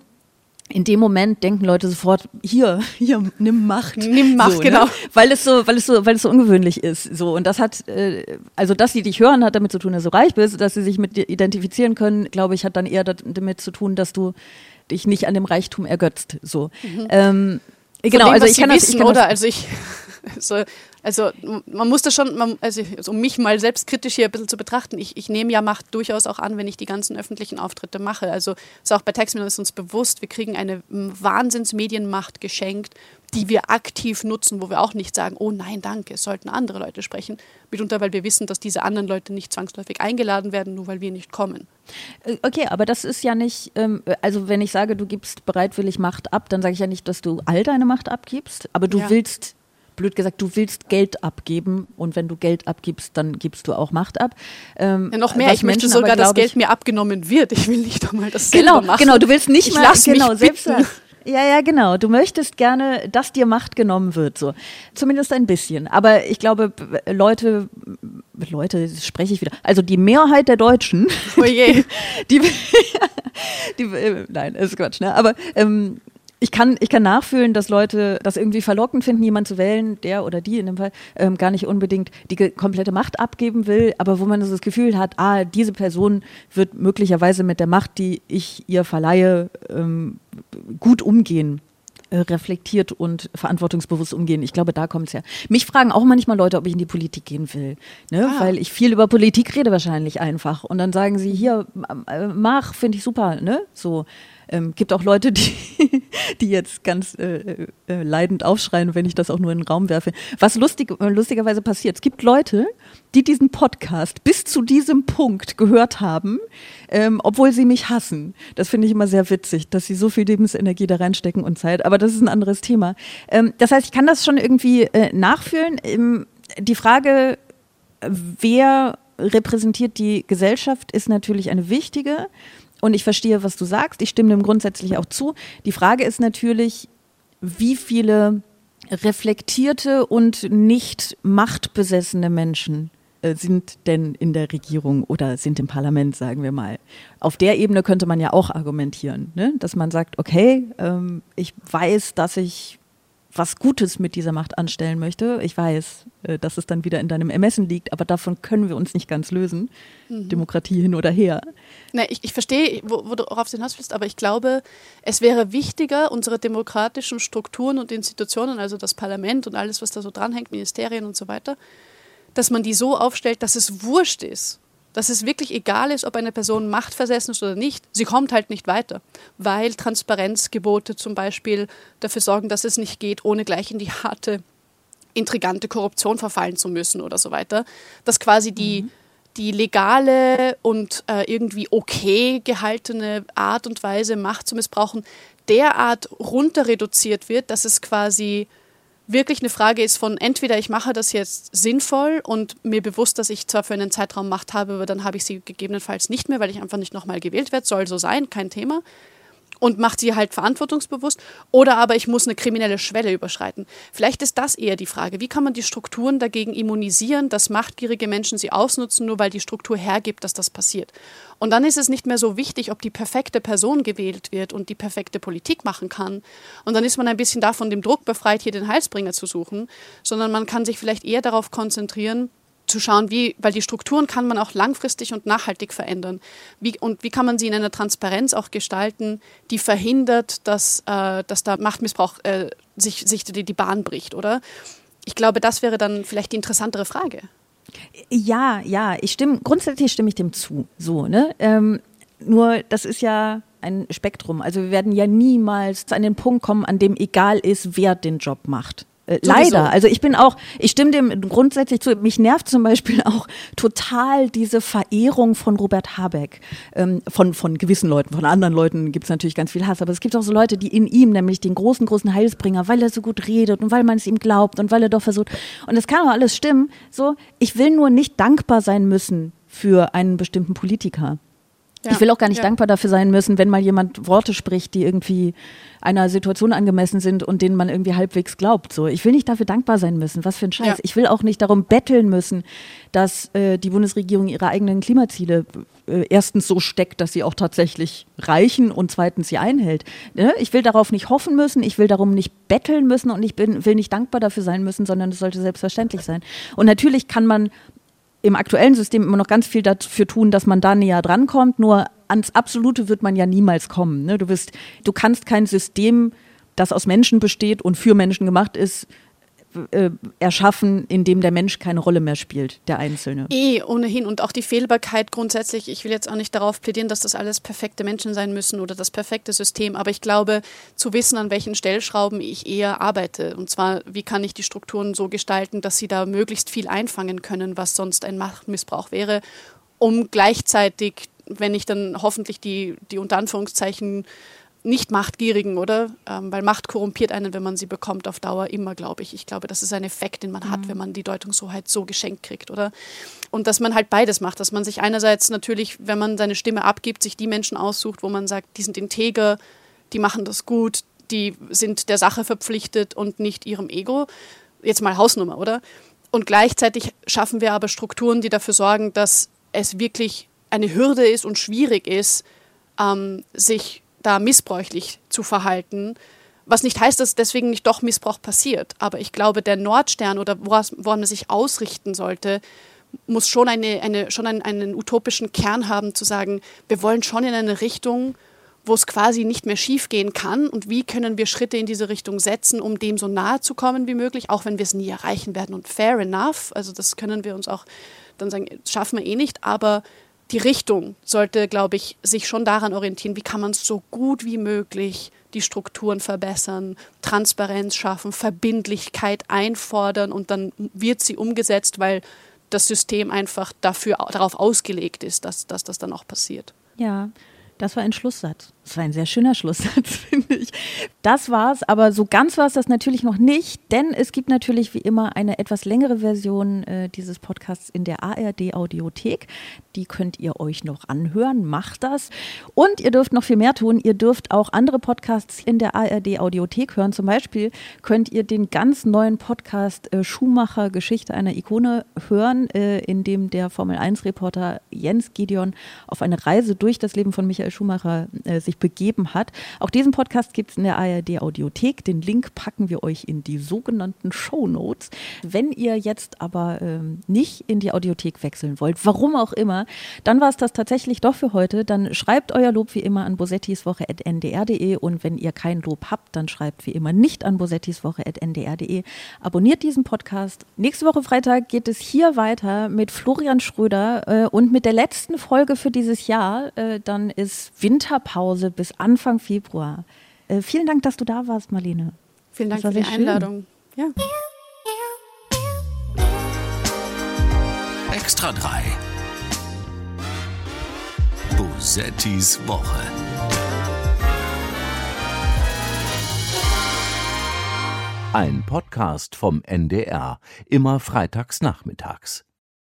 Speaker 3: In dem Moment denken Leute sofort, hier, <laughs> hier, nimm Macht.
Speaker 2: Nimm Macht,
Speaker 3: so,
Speaker 2: genau.
Speaker 3: Ne? Weil es so, weil es so, weil es so ungewöhnlich ist. So. Und das hat, äh, also dass sie dich hören, hat damit zu tun, dass du reich bist, dass sie sich mit dir identifizieren können, glaube ich, hat dann eher damit zu tun, dass du dich nicht an dem Reichtum ergötzt. So. Mhm. Ähm,
Speaker 2: genau, dem, also ich kann, wissen, das, ich kann oder? Das, also ich, <laughs> so, also man muss das schon, man, also, also um mich mal selbstkritisch hier ein bisschen zu betrachten, ich, ich nehme ja Macht durchaus auch an, wenn ich die ganzen öffentlichen Auftritte mache. Also ist auch bei Taxman ist uns bewusst, wir kriegen eine Wahnsinnsmedienmacht geschenkt, die wir aktiv nutzen, wo wir auch nicht sagen, oh nein, danke, es sollten andere Leute sprechen. Mitunter, weil wir wissen, dass diese anderen Leute nicht zwangsläufig eingeladen werden, nur weil wir nicht kommen.
Speaker 3: Äh, okay, aber das ist ja nicht, ähm, also wenn ich sage, du gibst bereitwillig Macht ab, dann sage ich ja nicht, dass du all deine Macht abgibst, aber du ja. willst blöd gesagt, du willst Geld abgeben und wenn du Geld abgibst, dann gibst du auch Macht ab.
Speaker 2: Ähm, ja, noch mehr, ich möchte sogar, dass Geld mir abgenommen wird. Ich will nicht einmal das genau,
Speaker 3: machen. Genau, du willst nicht ich mal, genau, selbst ja, ja, genau. Du möchtest gerne, dass dir Macht genommen wird, so. Zumindest ein bisschen. Aber ich glaube, Leute, Leute, spreche ich wieder. Also die Mehrheit der Deutschen.
Speaker 2: Oh je. <laughs>
Speaker 3: Die, die, die, nein, ist Quatsch, ne? Aber ähm, ich kann, ich kann nachfühlen, dass Leute das irgendwie verlockend finden, jemanden zu wählen, der oder die in dem Fall ähm, gar nicht unbedingt die komplette Macht abgeben will, aber wo man so das Gefühl hat, ah, diese Person wird möglicherweise mit der Macht, die ich ihr verleihe, ähm, gut umgehen äh, reflektiert und verantwortungsbewusst umgehen. Ich glaube, da kommt es her. Mich fragen auch manchmal Leute, ob ich in die Politik gehen will, ne? Ah. weil ich viel über Politik rede wahrscheinlich einfach. Und dann sagen sie, hier, äh, mach, finde ich super, ne? So. Ähm, gibt auch Leute, die, <laughs> die jetzt ganz äh, äh, leidend aufschreien, wenn ich das auch nur in den Raum werfe. Was lustig, äh, lustigerweise passiert, es gibt Leute, die diesen Podcast bis zu diesem Punkt gehört haben, ähm, obwohl sie mich hassen. Das finde ich immer sehr witzig, dass sie so viel Lebensenergie da reinstecken und Zeit. Aber das ist ein anderes Thema. Ähm, das heißt, ich kann das schon irgendwie äh, nachfühlen. Ähm, die Frage, wer repräsentiert die Gesellschaft, ist natürlich eine wichtige. Und ich verstehe, was du sagst. Ich stimme dem grundsätzlich auch zu. Die Frage ist natürlich, wie viele reflektierte und nicht machtbesessene Menschen äh, sind denn in der Regierung oder sind im Parlament, sagen wir mal. Auf der Ebene könnte man ja auch argumentieren, ne? dass man sagt, okay, ähm, ich weiß, dass ich was Gutes mit dieser Macht anstellen möchte. Ich weiß, äh, dass es dann wieder in deinem Ermessen liegt, aber davon können wir uns nicht ganz lösen. Mhm. Demokratie hin oder her.
Speaker 2: Na, ich, ich verstehe, worauf du hinaus willst, aber ich glaube, es wäre wichtiger, unsere demokratischen Strukturen und Institutionen, also das Parlament und alles, was da so dranhängt, Ministerien und so weiter, dass man die so aufstellt, dass es wurscht ist, dass es wirklich egal ist, ob eine Person machtversessen ist oder nicht. Sie kommt halt nicht weiter, weil Transparenzgebote zum Beispiel dafür sorgen, dass es nicht geht, ohne gleich in die harte, intrigante Korruption verfallen zu müssen oder so weiter. Dass quasi die, mhm. die legale und äh, irgendwie okay gehaltene Art und Weise, Macht zu missbrauchen, derart runter reduziert wird, dass es quasi wirklich eine Frage ist von entweder ich mache das jetzt sinnvoll und mir bewusst, dass ich zwar für einen Zeitraum Macht habe, aber dann habe ich sie gegebenenfalls nicht mehr, weil ich einfach nicht nochmal gewählt werde, soll so sein, kein Thema und macht sie halt verantwortungsbewusst oder aber ich muss eine kriminelle Schwelle überschreiten. Vielleicht ist das eher die Frage. Wie kann man die Strukturen dagegen immunisieren, dass machtgierige Menschen sie ausnutzen, nur weil die Struktur hergibt, dass das passiert? Und dann ist es nicht mehr so wichtig, ob die perfekte Person gewählt wird und die perfekte Politik machen kann. Und dann ist man ein bisschen davon dem Druck befreit, hier den Heilsbringer zu suchen, sondern man kann sich vielleicht eher darauf konzentrieren, zu schauen, wie, weil die Strukturen kann man auch langfristig und nachhaltig verändern. Wie, und wie kann man sie in einer Transparenz auch gestalten, die verhindert, dass, äh, dass da Machtmissbrauch äh, sich, sich die, die Bahn bricht, oder? Ich glaube, das wäre dann vielleicht die interessantere Frage.
Speaker 3: Ja, ja, ich stimme, grundsätzlich stimme ich dem zu. So, ne? Ähm, nur, das ist ja ein Spektrum. Also wir werden ja niemals an den Punkt kommen, an dem egal ist, wer den Job macht. Äh, leider. Also ich bin auch, ich stimme dem grundsätzlich zu. Mich nervt zum Beispiel <laughs> auch total diese Verehrung von Robert Habeck. Ähm, von, von gewissen Leuten, von anderen Leuten gibt es natürlich ganz viel Hass, aber es gibt auch so Leute, die in ihm, nämlich den großen, großen Heilsbringer, weil er so gut redet und weil man es ihm glaubt und weil er doch versucht. Und das kann auch alles stimmen. So, ich will nur nicht dankbar sein müssen für einen bestimmten Politiker. Ja, ich will auch gar nicht ja. dankbar dafür sein müssen, wenn mal jemand Worte spricht, die irgendwie einer Situation angemessen sind und denen man irgendwie halbwegs glaubt. So, ich will nicht dafür dankbar sein müssen. Was für ein Scheiß. Ja. Ich will auch nicht darum betteln müssen, dass äh, die Bundesregierung ihre eigenen Klimaziele äh, erstens so steckt, dass sie auch tatsächlich reichen und zweitens sie einhält. Ne? Ich will darauf nicht hoffen müssen. Ich will darum nicht betteln müssen und ich bin, will nicht dankbar dafür sein müssen, sondern es sollte selbstverständlich sein. Und natürlich kann man im aktuellen System immer noch ganz viel dafür tun, dass man da näher drankommt. Nur ans Absolute wird man ja niemals kommen. Ne? Du, wirst, du kannst kein System, das aus Menschen besteht und für Menschen gemacht ist, äh, erschaffen, in dem der Mensch keine Rolle mehr spielt, der Einzelne.
Speaker 2: Eh, ohnehin. Und auch die Fehlbarkeit grundsätzlich. Ich will jetzt auch nicht darauf plädieren, dass das alles perfekte Menschen sein müssen oder das perfekte System. Aber ich glaube, zu wissen, an welchen Stellschrauben ich eher arbeite. Und zwar, wie kann ich die Strukturen so gestalten, dass sie da möglichst viel einfangen können, was sonst ein Machtmissbrauch wäre, um gleichzeitig, wenn ich dann hoffentlich die, die unter Anführungszeichen nicht Machtgierigen, oder? Ähm, weil Macht korrumpiert einen, wenn man sie bekommt, auf Dauer immer, glaube ich. Ich glaube, das ist ein Effekt, den man mhm. hat, wenn man die Deutungshoheit so geschenkt kriegt, oder? Und dass man halt beides macht, dass man sich einerseits natürlich, wenn man seine Stimme abgibt, sich die Menschen aussucht, wo man sagt, die sind integer, die machen das gut, die sind der Sache verpflichtet und nicht ihrem Ego. Jetzt mal Hausnummer, oder? Und gleichzeitig schaffen wir aber Strukturen, die dafür sorgen, dass es wirklich eine Hürde ist und schwierig ist, ähm, sich da missbräuchlich zu verhalten, Was nicht heißt, dass deswegen nicht doch Missbrauch passiert. Aber ich glaube, der Nordstern oder woran man sich ausrichten sollte, muss schon, eine, eine, schon einen, einen utopischen Kern haben, zu sagen, wir wollen schon in eine Richtung, wo es quasi nicht mehr schiefgehen kann und wie können wir Schritte in diese Richtung setzen, um dem so nahe zu kommen wie möglich, auch wenn wir es nie erreichen werden. Und fair enough, also das können wir uns auch dann sagen, schaffen wir eh nicht, aber die Richtung sollte, glaube ich, sich schon daran orientieren, wie kann man so gut wie möglich die Strukturen verbessern, Transparenz schaffen, Verbindlichkeit einfordern und dann wird sie umgesetzt, weil das System einfach dafür, darauf ausgelegt ist, dass, dass das dann auch passiert.
Speaker 3: Ja, das war ein Schlusssatz. Das war ein sehr schöner Schlusssatz, <laughs> finde ich. Das war's, aber so ganz war es das natürlich noch nicht, denn es gibt natürlich wie immer eine etwas längere Version äh, dieses Podcasts in der ARD Audiothek. Die könnt ihr euch noch anhören, macht das. Und ihr dürft noch viel mehr tun. Ihr dürft auch andere Podcasts in der ARD Audiothek hören. Zum Beispiel könnt ihr den ganz neuen Podcast äh, Schumacher Geschichte einer Ikone hören, äh, in dem der Formel 1 Reporter Jens Gideon auf eine Reise durch das Leben von Michael Schumacher äh, sich begeben hat. Auch diesen Podcast gibt es in der ARD Audiothek. Den Link packen wir euch in die sogenannten Show Notes. Wenn ihr jetzt aber ähm, nicht in die Audiothek wechseln wollt, warum auch immer, dann war es das tatsächlich doch für heute. Dann schreibt euer Lob wie immer an bosettiswoche.ndr.de und wenn ihr kein Lob habt, dann schreibt wie immer nicht an bosettiswoche.ndr.de. Abonniert diesen Podcast. Nächste Woche Freitag geht es hier weiter mit Florian Schröder äh, und mit der letzten Folge für dieses Jahr. Äh, dann ist Winterpause bis Anfang Februar. Äh, vielen Dank, dass du da warst, Marlene.
Speaker 2: Vielen Dank für die Einladung. Ja.
Speaker 1: Extra 3. Bosettis Woche.
Speaker 7: Ein Podcast vom NDR, immer freitags nachmittags.